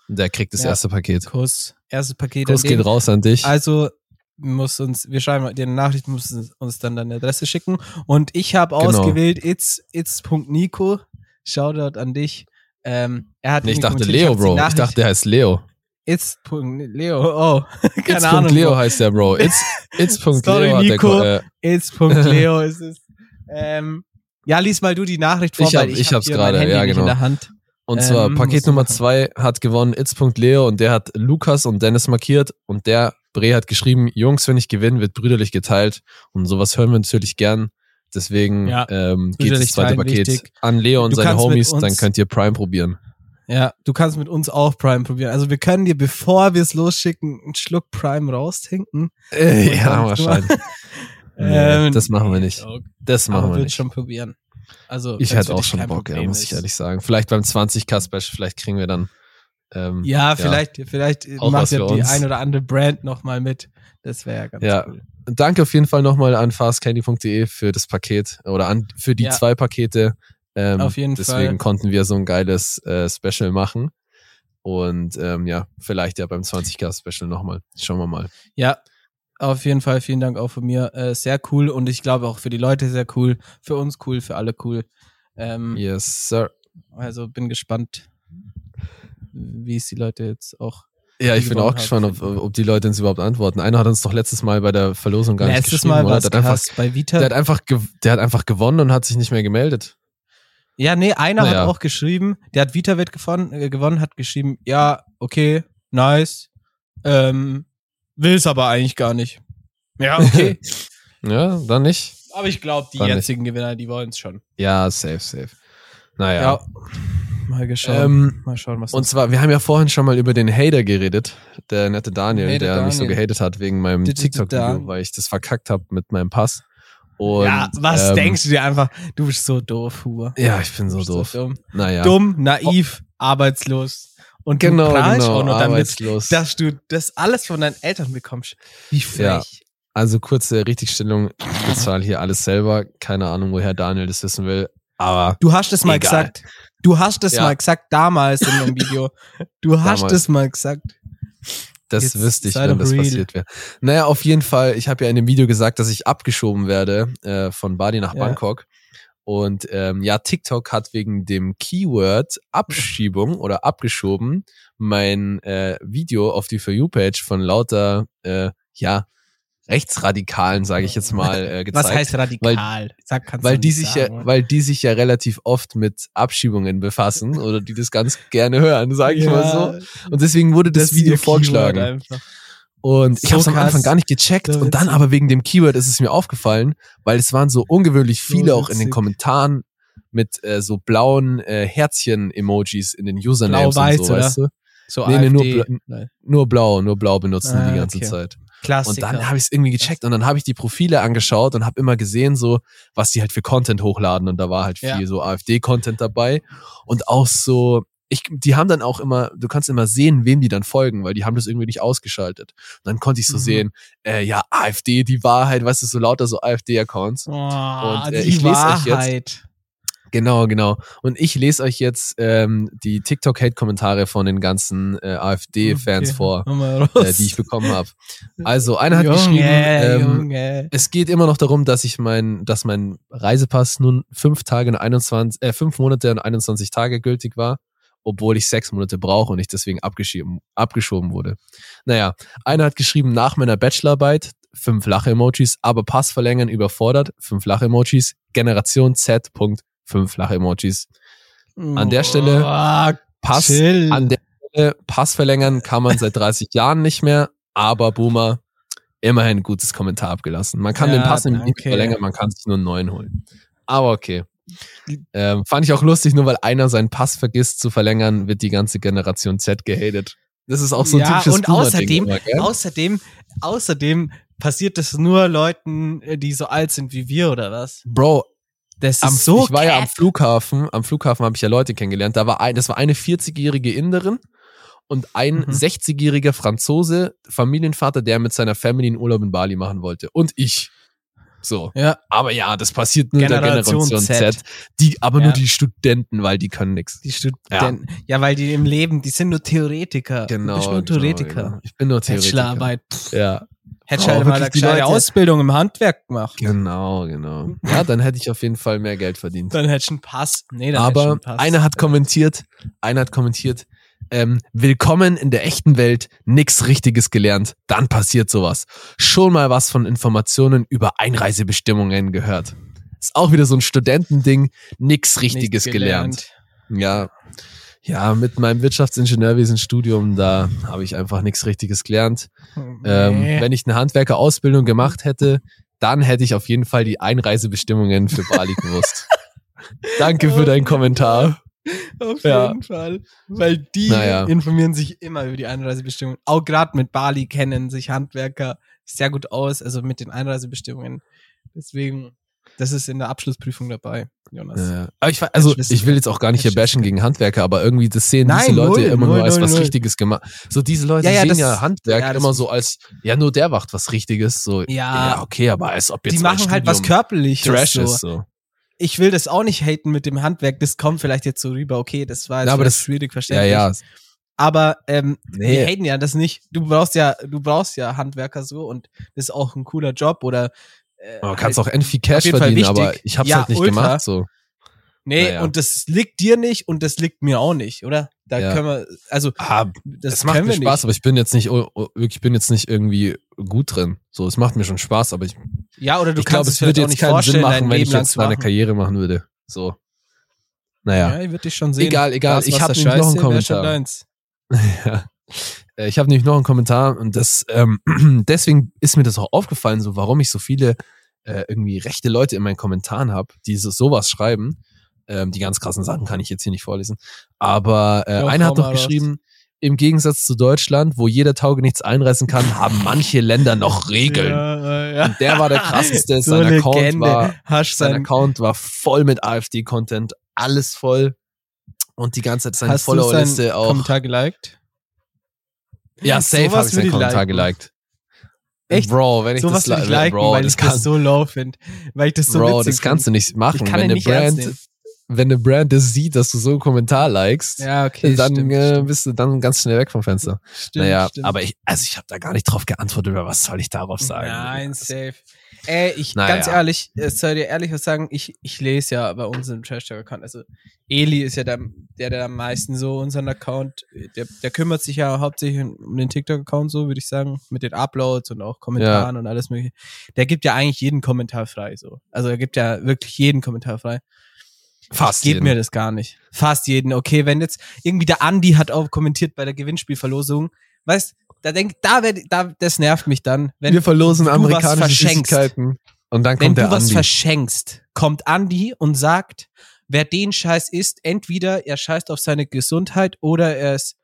Und der kriegt das Ja. erste Paket. Kuss, erstes Paket. Kuss geht raus an dich. Also muss uns, wir schreiben dir eine Nachricht, muss uns dann deine Adresse schicken. Und ich habe Genau. ausgewählt it's it's.nico. Shoutout an dich. Ähm, er hat Nee, ich dachte Leo, die Bro. Ich dachte, der heißt Leo. It's.leo. Oh, keine It's. Ahnung. Leo Bro. heißt der, Bro. It's. It's. Sorry, Leo hat der, Nico. Ko- äh, It's.leo ist es. Ähm, ja, lies mal du die Nachricht vor, Ich hab- weil ich, ich hab hab's gerade, ja, genau. in der Hand. Und zwar Ähm, Paket Nummer zwei hat gewonnen It's.Leo und der hat Lukas und Dennis markiert und der Bre hat geschrieben, Jungs, wenn ich gewinne, wird brüderlich geteilt und sowas hören wir natürlich gern. Deswegen Ja, ähm, geht das zweite Paket wichtig. an Leo und Du seine Homies, dann könnt ihr Prime probieren. Ja, du kannst mit uns auch Prime probieren. Also wir können dir, bevor wir es losschicken, einen Schluck Prime raustrinken. Äh, ja, wahrscheinlich. Nee, Ähm, das machen wir nicht. Das Aber machen wir wird nicht. schon probieren. Also Ich hätte auch schon Bock, ja, muss ich ehrlich sagen. Vielleicht beim 20k-Special, vielleicht kriegen wir dann ähm, Ja, vielleicht, vielleicht Auch macht ja für die ein oder andere Brand nochmal mit. Das wäre ja ganz Ja. cool. Danke auf jeden Fall nochmal an fastcandy.de für das Paket oder an für die Ja. zwei Pakete. Ähm, Auf jeden deswegen Fall. konnten wir so ein geiles äh, Special machen. Und ähm, ja, vielleicht ja beim 20k-Special nochmal. Schauen wir mal. Ja, auf jeden Fall vielen Dank auch von mir. Äh, sehr cool und ich glaube auch für die Leute sehr cool. Für uns cool, für alle cool. Ähm, Yes, sir. Also bin gespannt, wie es die Leute jetzt auch. Ja, ich bin auch gespannt, ob, ob die Leute uns überhaupt antworten. Einer hat uns doch letztes Mal bei der Verlosung gar nicht Letztes geschrieben, Mal oder? es Der hat, einfach, bei Vita. der, hat einfach der hat einfach gewonnen und hat sich nicht mehr gemeldet. Ja, nee, einer Naja. hat auch geschrieben, der hat Vita-Wett gewonnen, äh, gewonnen, hat geschrieben, ja, okay, nice, ähm, will's aber eigentlich gar nicht. Ja, okay. Ja, dann nicht. aber ich glaube, die Dann nicht. jetzigen Gewinner, die wollen's schon. Ja, safe, safe. Naja. Ja. Mal geschaut. Ähm, mal schauen, was Und zwar, wir haben ja vorhin schon mal über den Hater geredet, der nette Daniel, Hater der mich so Daniel. gehatet hat wegen meinem TikTok-Video, weil ich das verkackt habe mit meinem Pass. Und, ja, was ähm, denkst du dir einfach? Du bist so doof, Huber. Ja, ich bin so doof. dumm. Naja. dumm, naiv, arbeitslos. Und Genau, du genau, auch noch damit, arbeitslos. dass du das alles von deinen Eltern bekommst. Wie frech. Also kurze Richtigstellung, ich bezahle hier alles selber. Keine Ahnung, woher Daniel das wissen will. Aber Du hast es mal Egal. gesagt. Du hast es Ja. mal gesagt damals in dem Video. Du hast Damals. es mal gesagt. das Jetzt wüsste ich, wenn das real. passiert wäre. Naja, auf jeden Fall, ich habe ja in dem Video gesagt, dass ich abgeschoben werde äh, von Bali nach Ja. Bangkok. Und ähm, ja, TikTok hat wegen dem Keyword Abschiebung oder abgeschoben mein äh, Video auf die For You-Page von lauter, äh, ja, Rechtsradikalen, sage ich jetzt mal, äh, gezeigt. Was heißt radikal? Sag, kannst weil die sich sagen. ja, weil die sich ja relativ oft mit Abschiebungen befassen oder die das ganz gerne hören, sage ich mal so. Und deswegen wurde das, ist Video vorgeschlagen. Und ich So habe es am. Anfang gar nicht gecheckt So und dann aber wegen dem Keyword ist es mir aufgefallen, weil es waren so ungewöhnlich So viele auch in den. Kommentaren mit äh, so blauen äh, Herzchen-Emojis in den Usernames Blau-weiß, und so, weißt du? So Nee, nee, nur AfD. bla- Nein. Nur blau, nur blau benutzen die Ah, die ganze okay. Zeit. Und Klassiker. dann habe ich es irgendwie gecheckt und dann habe ich die Profile angeschaut und habe immer gesehen, so was die halt für Content hochladen und da war halt viel Ja. so AfD-Content dabei und auch so ich, die haben dann auch immer, du kannst immer sehen, wem die dann folgen, weil die haben das irgendwie nicht ausgeschaltet. Und dann konnte ich so Mhm. sehen, äh, ja, AfD, die Wahrheit, weißt du, so lauter so AfD-Accounts. Oh, Und, äh, die ich lese euch jetzt- Wahrheit. Genau, genau. Und ich lese euch jetzt ähm, die TikTok-Hate-Kommentare von den ganzen äh, AfD-Fans Okay. vor, äh, die ich bekommen habe. Also, einer hat Junge, geschrieben, ähm, Junge. es geht immer noch darum, dass ich mein, dass mein Reisepass nun fünf Tage und 21, äh, fünf Monate und 21 Tage gültig war, obwohl ich sechs Monate brauche und ich deswegen abgeschoben, abgeschoben wurde. Naja, einer hat geschrieben, nach meiner Bachelorarbeit, fünf Lache-Emojis, aber Pass verlängern überfordert, fünf Lache-Emojis, Generation Z, Punkt, fünf Lache-Emojis. an der Stelle Oh, Pass, chill. an der Stelle, Pass verlängern kann man seit 30 Jahren nicht mehr, aber Boomer, immerhin ein gutes Kommentar abgelassen. Man kann Ja, den Pass nämlich nicht verlängern, man kann sich nur einen neuen holen. Aber okay. Ähm, fand ich auch lustig, nur weil einer seinen Pass vergisst zu verlängern, wird die ganze Generation Z gehatet. Das ist auch so ein ja, typisches und außerdem, immer, außerdem, außerdem passiert das nur Leuten, äh, die so alt sind wie wir oder was? Bro, Das ist am, so ich war ja am. Flughafen, am Flughafen habe ich ja Leute kennengelernt. Da war ein, das war eine 40-jährige Inderin und ein Mhm. 60-jähriger Franzose, Familienvater, der mit seiner Family einen Urlaub in Bali machen wollte. Und ich. So. Ja, Aber ja, das passiert nur der Generation Generation Z. Z. Die, aber Ja. nur die Studenten, weil die können nix. die Studenten. Ja. weil die im Leben, die sind nur Theoretiker. Genau. Du bist nur genau, Theoretiker. genau. Ich bin nur Theoretiker. Bachelorarbeit. Pff, Ja. Hättest Oh, du halt mal eine gescheite Leute- Ausbildung im Handwerk gemacht. Genau, genau. Ja, dann hätte ich auf jeden Fall mehr Geld verdient. Dann hättest du einen Pass. Nee, dann hättest du Aber einen Pass. einer hat kommentiert, einer hat kommentiert, ähm, willkommen in der echten Welt, nix Richtiges gelernt, dann passiert sowas. Schon mal was von Informationen über Einreisebestimmungen gehört. Ist auch wieder so ein Studentending, nix Richtiges Nicht gelernt. Ja, ja, mit meinem Wirtschaftsingenieurwesen-Studium, da habe ich einfach nichts Richtiges gelernt. Ähm, Nee. wenn ich eine Handwerkerausbildung gemacht hätte, dann hätte ich auf jeden Fall die Einreisebestimmungen für Bali gewusst. Danke für deinen Kommentar. Auf Ja. jeden Fall. Weil die Naja. informieren sich immer über die Einreisebestimmungen. Auch gerade mit Bali kennen sich Handwerker sehr gut aus, also mit den Einreisebestimmungen. Deswegen, das ist in der Abschlussprüfung dabei, Jonas. Ja. Aber ich, also, ich will jetzt auch gar nicht hier bashen gegen Handwerker, aber irgendwie das sehen Nein, diese Leute null, immer nur null, als null, was. Richtiges gemacht. So diese Leute Ja, ja, sehen das- ja Handwerk ja, immer so als, ja, nur der macht was Richtiges. So, Ja. okay, aber als ob jetzt die machen halt was körperliches. Trash so. ist. So. Ich will das auch nicht haten mit dem Handwerk. Das kommt vielleicht jetzt so rüber. Okay, das war jetzt Ja, aber das- schwierig Ja, verständlich. ja. Aber ähm, wir Nee. haten ja das nicht. Du brauchst ja, du brauchst ja Handwerker so und das ist auch ein cooler Job oder äh, Man kannst halt- auch auf Cash verdienen, aber ich hab's Ja, halt nicht ultra. gemacht. So. Nee, Naja. und das liegt dir nicht und das liegt mir auch nicht, oder? Da Ja. können wir, also Ah, das es macht mir Spaß, nicht. aber ich bin jetzt nicht, oh, oh, ich bin jetzt nicht irgendwie gut drin. So, es macht mir schon Spaß, aber ich, Ja, oder du ich kannst es es vielleicht würde auch jetzt nicht keinen Sinn machen, wenn ich jetzt meine. Karriere machen würde. So. Naja. Ja, ich würde dich schon sehen. Egal, egal. Das, Ich was hab da nämlich noch einen Kommentar. Ja. Äh, Ich habe nämlich noch einen Kommentar und das ähm, deswegen ist mir das auch aufgefallen, so warum ich so viele äh, irgendwie rechte Leute in meinen Kommentaren habe, die so sowas schreiben. Ähm, die ganz krassen Sachen kann ich jetzt hier nicht vorlesen. Aber äh, Ja, einer hat doch geschrieben, im Gegensatz zu Deutschland, wo jeder Taugenichts einreißen kann, haben manche Länder noch Regeln. Ja, ja. Und der war der krasseste. So sein Account Legende. war, Hast sein Account war voll mit AfD-Content, alles voll. Und die ganze Zeit seine Followerliste auch. Kommentar geliked? Ja, safe habe ich seinen Kommentar geliked. Echt? Bro, wenn ich Sowas das li- liken, Bro, weil das ich das kann, so low finde. Weil ich das so Bro, das kannst du nicht machen. Ich kann wenn eine nicht Brand, wenn eine Brand das sieht, dass du so einen Kommentar likest, Ja, okay. dann stimmt, äh, stimmt, bist du dann ganz schnell weg vom Fenster. stimmt, naja, stimmt. aber ich, also ich habe da gar nicht drauf geantwortet, über was soll ich darauf sagen? Nein, Das- safe. Ey, ich, Naja. ganz ehrlich, äh, soll dir ehrlich was sagen, ich, ich lese ja bei uns im Trash Talk Account, also Eli ist ja der, der, der am meisten so unseren Account, der, der kümmert sich ja hauptsächlich um den TikTok-Account so, würde ich sagen, mit den Uploads und auch Kommentaren und alles mögliche. Der gibt ja eigentlich jeden Kommentar frei, so. Also er gibt ja wirklich jeden Kommentar frei. Fast Geht jeden. mir das gar nicht. Fast jeden. Okay, wenn jetzt irgendwie der Andi hat auch kommentiert bei der Gewinnspielverlosung, weißt, da denk, da werd, da, das nervt mich dann, wenn Wir verlosen du was amerikanische. Süßigkeiten. Und dann wenn kommt du der was Andi. verschenkst, kommt Andi und sagt, wer den Scheiß isst, entweder er scheißt auf seine Gesundheit oder er ist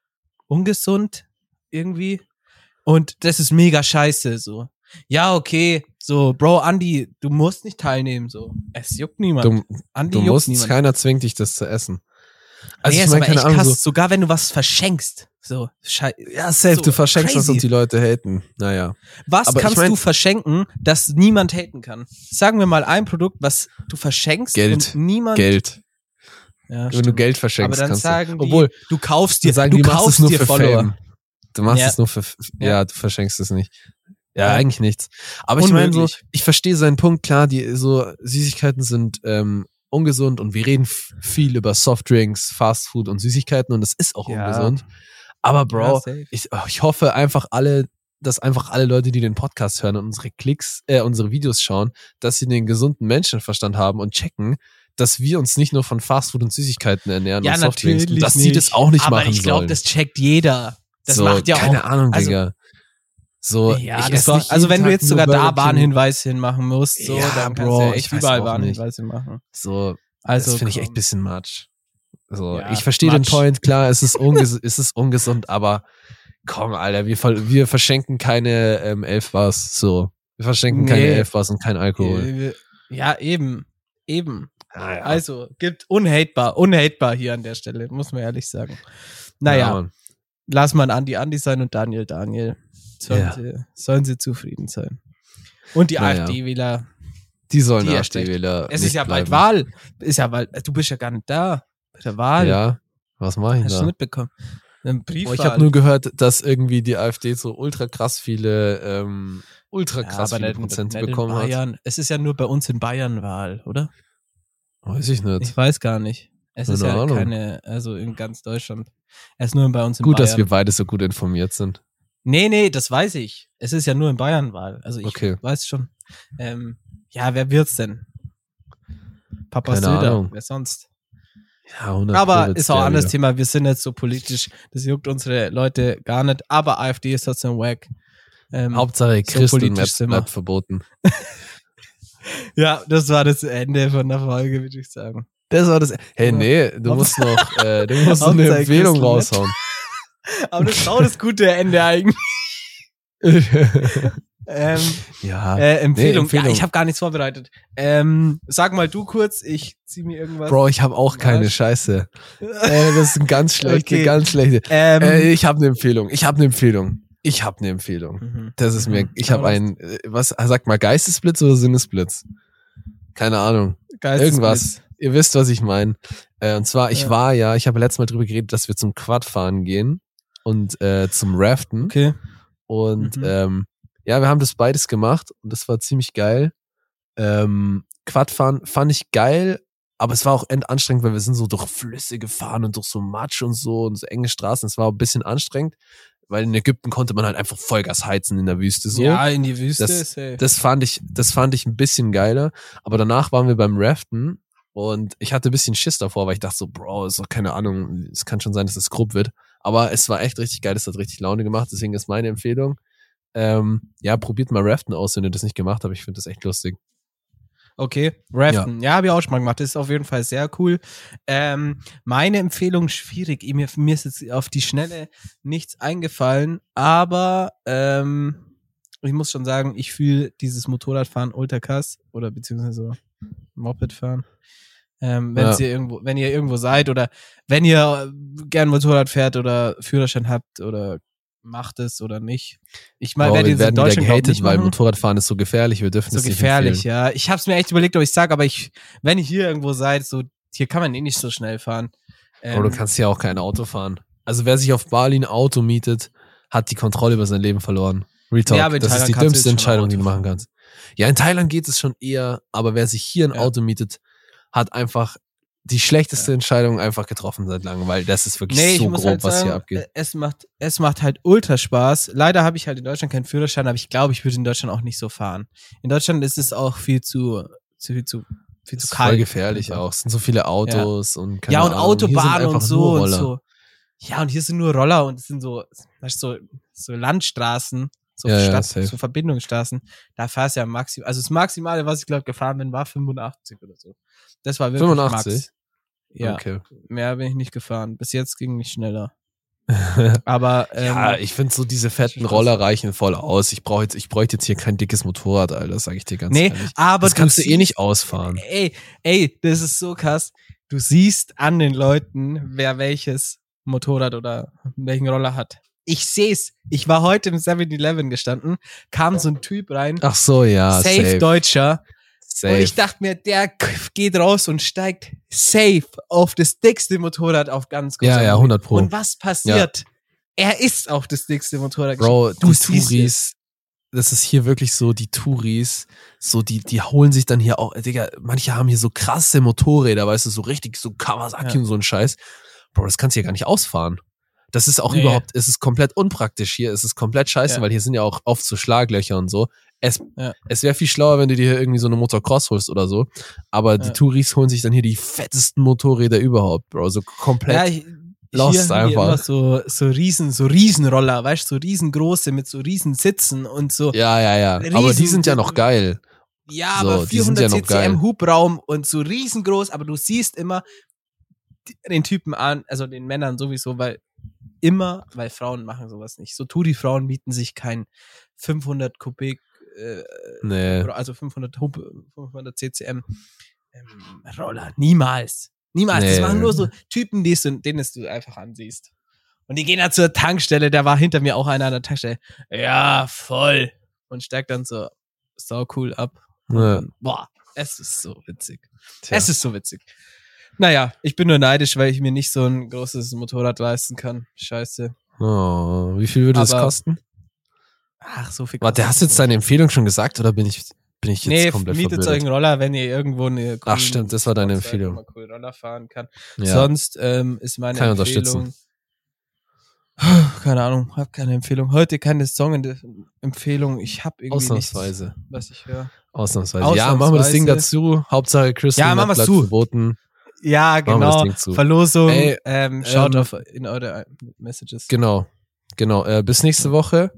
ungesund irgendwie. Und das ist mega scheiße, so. Ja, okay, so, Bro, Andi, du musst nicht teilnehmen, so. Es juckt niemand. Du, Andi du juckt musst, niemand. keiner zwingt dich, das zu essen. Also nee, ich meine, aber keine echt Ahnung, krass, so, sogar wenn du was verschenkst. So, schei ja, safe, so du verschenkst crazy. und die Leute haten. Naja. Was aber ich kannst mein- du verschenken, das niemand haten kann? Sagen wir mal ein Produkt, was du verschenkst Geld. und niemand. Geld. Ja, Wenn du stimmt. Geld verschenkst, Aber dann kannst sagen du. die, Obwohl, du kaufst dir, sagen, du machst kaufst dir für Follower. Fame. Du machst Ja. es nur für, ja. Du verschenkst es nicht. Ja, Ja. eigentlich nichts. Aber ich meine so, Unmöglich. ich verstehe seinen Punkt, klar, die so Süßigkeiten sind ähm, ungesund und wir reden viel über Softdrinks, Fastfood und Süßigkeiten und das ist auch Ja. ungesund. Aber Bro, Ja, ich, oh, ich hoffe einfach alle, dass einfach alle Leute, die den Podcast hören und unsere Klicks, äh, unsere Videos schauen, dass sie den gesunden Menschenverstand haben und checken, dass wir uns nicht nur von Fastfood und Süßigkeiten ernähren ja, und Softdrinks dass nicht. sie das auch nicht Aber machen ich glaube, das checkt jeder. Das so, macht ja keine auch. Ahnung, also- Digga. So, ja, ich das ess war, nicht also wenn du Tag jetzt nur sogar da. Warnhinweise hinmachen musst, so, Ja, dann kannst Bro, du ja echt überall. Warnhinweise machen. So, Also, das finde ich echt bisschen much. So, Ja, ich verstehe den. Point, klar, es ist, unges es ist ungesund, aber komm, Alter, wir, ver wir verschenken keine ähm, elf Bars, so. Wir verschenken keine Nee. elf Bars und kein Alkohol. Äh, Ja, eben. Eben. Ah, ja. Also, gibt unhatebar, unhatebar hier an der Stelle, muss man ehrlich sagen. Naja, Ja, lass mal Andi Andi sein und Daniel Daniel. Sollen, Ja. sie, sollen sie zufrieden sein. Und die Naja. AfD-Wähler. die sollen AfD-Wähler. Es ist ja bald. Wahl. Ist ja bald, du bist ja gar nicht da. Bei der Wahl. Ja, was mache ich Hast du da? mitbekommen? Ein Brief. Oh, ich habe nur gehört, dass irgendwie die AfD so ultra krass viele, ähm, ultra krass viele Prozente bekommen hat. Bayern. Es ist ja nur bei uns in Bayern Wahl, oder? Weiß ich nicht. Ich weiß gar nicht. Es ist ja Ahnung. keine, also in ganz Deutschland. Es ist nur bei uns in Gut, Bayern. dass wir beide so gut informiert sind. Nee, nee, das weiß ich. Es ist ja nur in Bayern Wahl. Also ich Okay. weiß schon. Ähm, ja, wer wird's denn? Papa Keine Söder, Ahnung. wer sonst? Ja, 100 Aber ist auch ein der anderes. Thema. Wir sind jetzt so politisch. Das juckt unsere Leute gar nicht. Aber AfD ist trotzdem wack. Ähm, Hauptsache so bleibt, sind wir. bleibt verboten. ja, das war das Ende von der Folge, würde ich sagen. Das war das. Hey, nee, du musst noch, äh, du musst noch eine Empfehlung Christen raushauen. Aber das ist auch das gute Ende eigentlich. Ähm, ja. äh, Empfehlung. Empfehlung. Ja, ich habe gar nichts vorbereitet. Ähm, sag mal du kurz, ich zieh mir irgendwas. Bro, ich habe auch keine? Scheiße. Äh, das ist ein ganz schlechte, Okay. ganz schlechte. ähm, Äh, ich habe eine Empfehlung. Ich habe eine Empfehlung. Ich habe eine Empfehlung. mhm. Das ist mir, Mhm. ich habe einen, äh, was, sag mal, Geistesblitz oder Sinnesblitz? Keine Ahnung. Geistesblitz. Irgendwas. Ihr wisst, was ich meine. Äh, und zwar, ich Ja. war ja, ich habe letztes Mal drüber geredet, dass wir zum Quadfahren gehen und äh, zum Raften. Okay. Und Mhm. ähm, ja, wir haben das beides gemacht und das war ziemlich geil. Ähm, Quadfahren fand ich geil, aber es war auch endanstrengend, weil wir sind so durch Flüsse gefahren und durch so Matsch und so und so enge Straßen. Es war ein bisschen anstrengend, weil in Ägypten konnte man halt einfach Vollgas heizen in der Wüste so. Ja, in die Wüste. Das- safe. Das fand ich, das fand ich ein bisschen geiler. Aber danach waren wir beim Raften und ich hatte ein bisschen Schiss davor, weil ich dachte so, Bro, ist doch keine Ahnung, es kann schon sein, dass es grob wird. Aber es war echt richtig geil, es hat richtig Laune gemacht, deswegen ist meine Empfehlung. Ähm, ja, probiert mal Raften aus, wenn ihr das nicht gemacht habt. Ich finde das echt lustig. Okay, Raften. Ja, habe ich auch schon mal gemacht. Das ist auf jeden Fall sehr cool. Ähm, meine Empfehlung schwierig. Mir, mir ist jetzt auf die Schnelle nichts eingefallen, aber ähm, ich muss schon sagen, ich fühle dieses Motorradfahren ultra krass oder beziehungsweise Mopedfahren. Ähm, wenn Ja. ihr irgendwo, wenn ihr irgendwo seid oder wenn ihr gern Motorrad fährt oder Führerschein habt oder macht es oder nicht. Ich meine, wir jetzt in Deutschland gehatet, nicht weil machen. Motorradfahren ist so gefährlich. Wir dürfen so es nicht gefährlich, empfehlen. ja. Ich habe es mir echt überlegt, ob ich sage, aber ich, wenn ihr hier irgendwo seid, so hier kann man eh nicht so schnell fahren. Bro, du Ähm, kannst ja auch kein Auto fahren. Also wer sich auf Bali ein Auto mietet, hat die Kontrolle über sein Leben verloren. Real Talk. Ja, aber in das ist Thailand die du dümmste Entscheidung, die du machen kannst. Ja, in Thailand geht es schon eher, aber wer sich hier ein Ja. Auto mietet, hat einfach die schlechteste Entscheidung einfach getroffen seit langem, weil das ist wirklich Nee, so grob, halt was hier sagen, abgeht. es macht, es macht halt ultra Spaß. Leider habe ich halt in Deutschland keinen Führerschein, aber ich glaube, ich würde in Deutschland auch nicht so fahren. In Deutschland ist es auch viel zu, zu viel zu, viel zu ist kalt. voll gefährlich auch. Es sind so viele Autos und keine Ja, und Ahnung. Autobahnen und so und so. Ja, und hier sind nur Roller und es sind so, weißt so, so Landstraßen, so, Ja, ja, Stadt, safe. so Verbindungsstraßen. Da fährst du ja maximal, also das Maximale, was ich glaube gefahren bin, war 85 oder so. Das war wirklich 85? Max. Ja, Okay. mehr bin ich nicht gefahren. Bis jetzt ging nicht schneller. Aber ähm, ja, ich finde so diese fetten. Roller reichen voll aus. Ich brauche jetzt, ich bräuchte jetzt hier kein dickes Motorrad, Alter, sage ich dir ganz nee, ehrlich. aber Das kannst du eh nicht ausfahren. Ey, ey, das ist so krass. Du siehst an den Leuten, wer welches Motorrad oder welchen Roller hat. Ich seh's. Ich war heute im 7-Eleven gestanden, kam so ein Typ rein, Ach so, ja, safe, safe. Deutscher. Safe. Und ich dachte mir, der geht raus und steigt safe auf das dickste Motorrad auf ganz ja, großer ja, Höhe. 100 Pro. Und was passiert? Er ist auf das dickste Motorrad Bro, es. Touris, das ist hier wirklich so, die Touris, so die, die holen sich dann hier auch, Digga, manche haben hier so krasse Motorräder, weißt du, so richtig so Kawasaki Ja. und so ein Scheiß. Bro, das kannst du hier gar nicht ausfahren. Das ist auch Nee. überhaupt, es ist komplett unpraktisch hier, es ist komplett scheiße, Ja. weil hier sind ja auch oft so Schlaglöcher und so. Es, Ja. es wäre viel schlauer, wenn du dir hier irgendwie so eine Motocross holst oder so. Aber die Ja. Touris holen sich dann hier die fettesten Motorräder überhaupt, Bro. So komplett. Ja, ich, lost hier die einfach. immer so, so riesen, so Riesenroller, weißt du, so riesengroße mit so riesen Sitzen und so. ja, ja, ja. Aber die Riesen- sind ja noch geil. Ja, So, aber die sind 400 ja. CCM Hubraum und so riesengroß, aber du siehst immer die- den Typen an, also den Männern sowieso, weil immer, weil Frauen machen sowas nicht. So Touri-Frauen mieten sich kein 500 Kubik, äh, Nee. also 500, Hub, 500 CCM ähm, Roller. Niemals. Niemals. Das Nee. machen nur so Typen, die du, denen es du einfach ansiehst. Und die gehen dann zur Tankstelle, da war hinter mir auch einer an der Tankstelle. Ja, voll. Und steigt dann so sau cool ab. Ja. Und, boah, es ist so witzig. Tja. Es ist so witzig. Naja, ich bin nur neidisch, weil ich mir nicht so ein großes Motorrad leisten kann. Scheiße. Oh, wie viel würde das Aber- kosten? Ach, so viel. Warte, hast du jetzt deine Empfehlung schon gesagt oder bin ich, bin ich jetzt Nee, komplett mietet euch verwirrt? einen Roller, wenn ihr irgendwo eine Ach stimmt, das war deine Empfehlung. cool Roller fahren kann. Ja. Sonst ähm, ist meine ich Empfehlung. Keine Ahnung, hab keine Empfehlung. Heute keine Song-Empfehlung. Ich hab irgendwie Ausnahmsweise. nichts, was ich höre. Ausnahmsweise. Ja, machen wir das Ding Ausnahmsweise. dazu. Hauptsache Crystal Ja, machen wir's bleibt zu. verboten. Ja, wir genau. Verlosung. Ey, ähm, schaut ähm, auf in eure Messages. Genau. Genau. Äh, bis nächste Woche.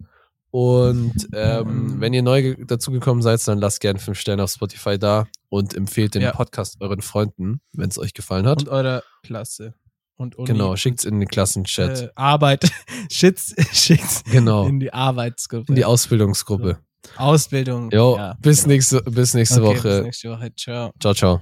Und ähm, wenn ihr neu ge- dazugekommen seid, dann lasst gerne fünf Sterne auf Spotify da und empfehlt den Ja. Podcast euren Freunden, wenn es euch gefallen hat. Und eure Klasse. Und Uni. genau, schickt's in den Klassenchat. Äh, Arbeit. Schickt's, schickt's genau. in die Arbeitsgruppe. In die Ausbildungsgruppe. Ausbildung. Jo, ja, bis genau. nächste, bis nächste Okay, Woche. Bis nächste Woche. Ciao. Ciao, ciao.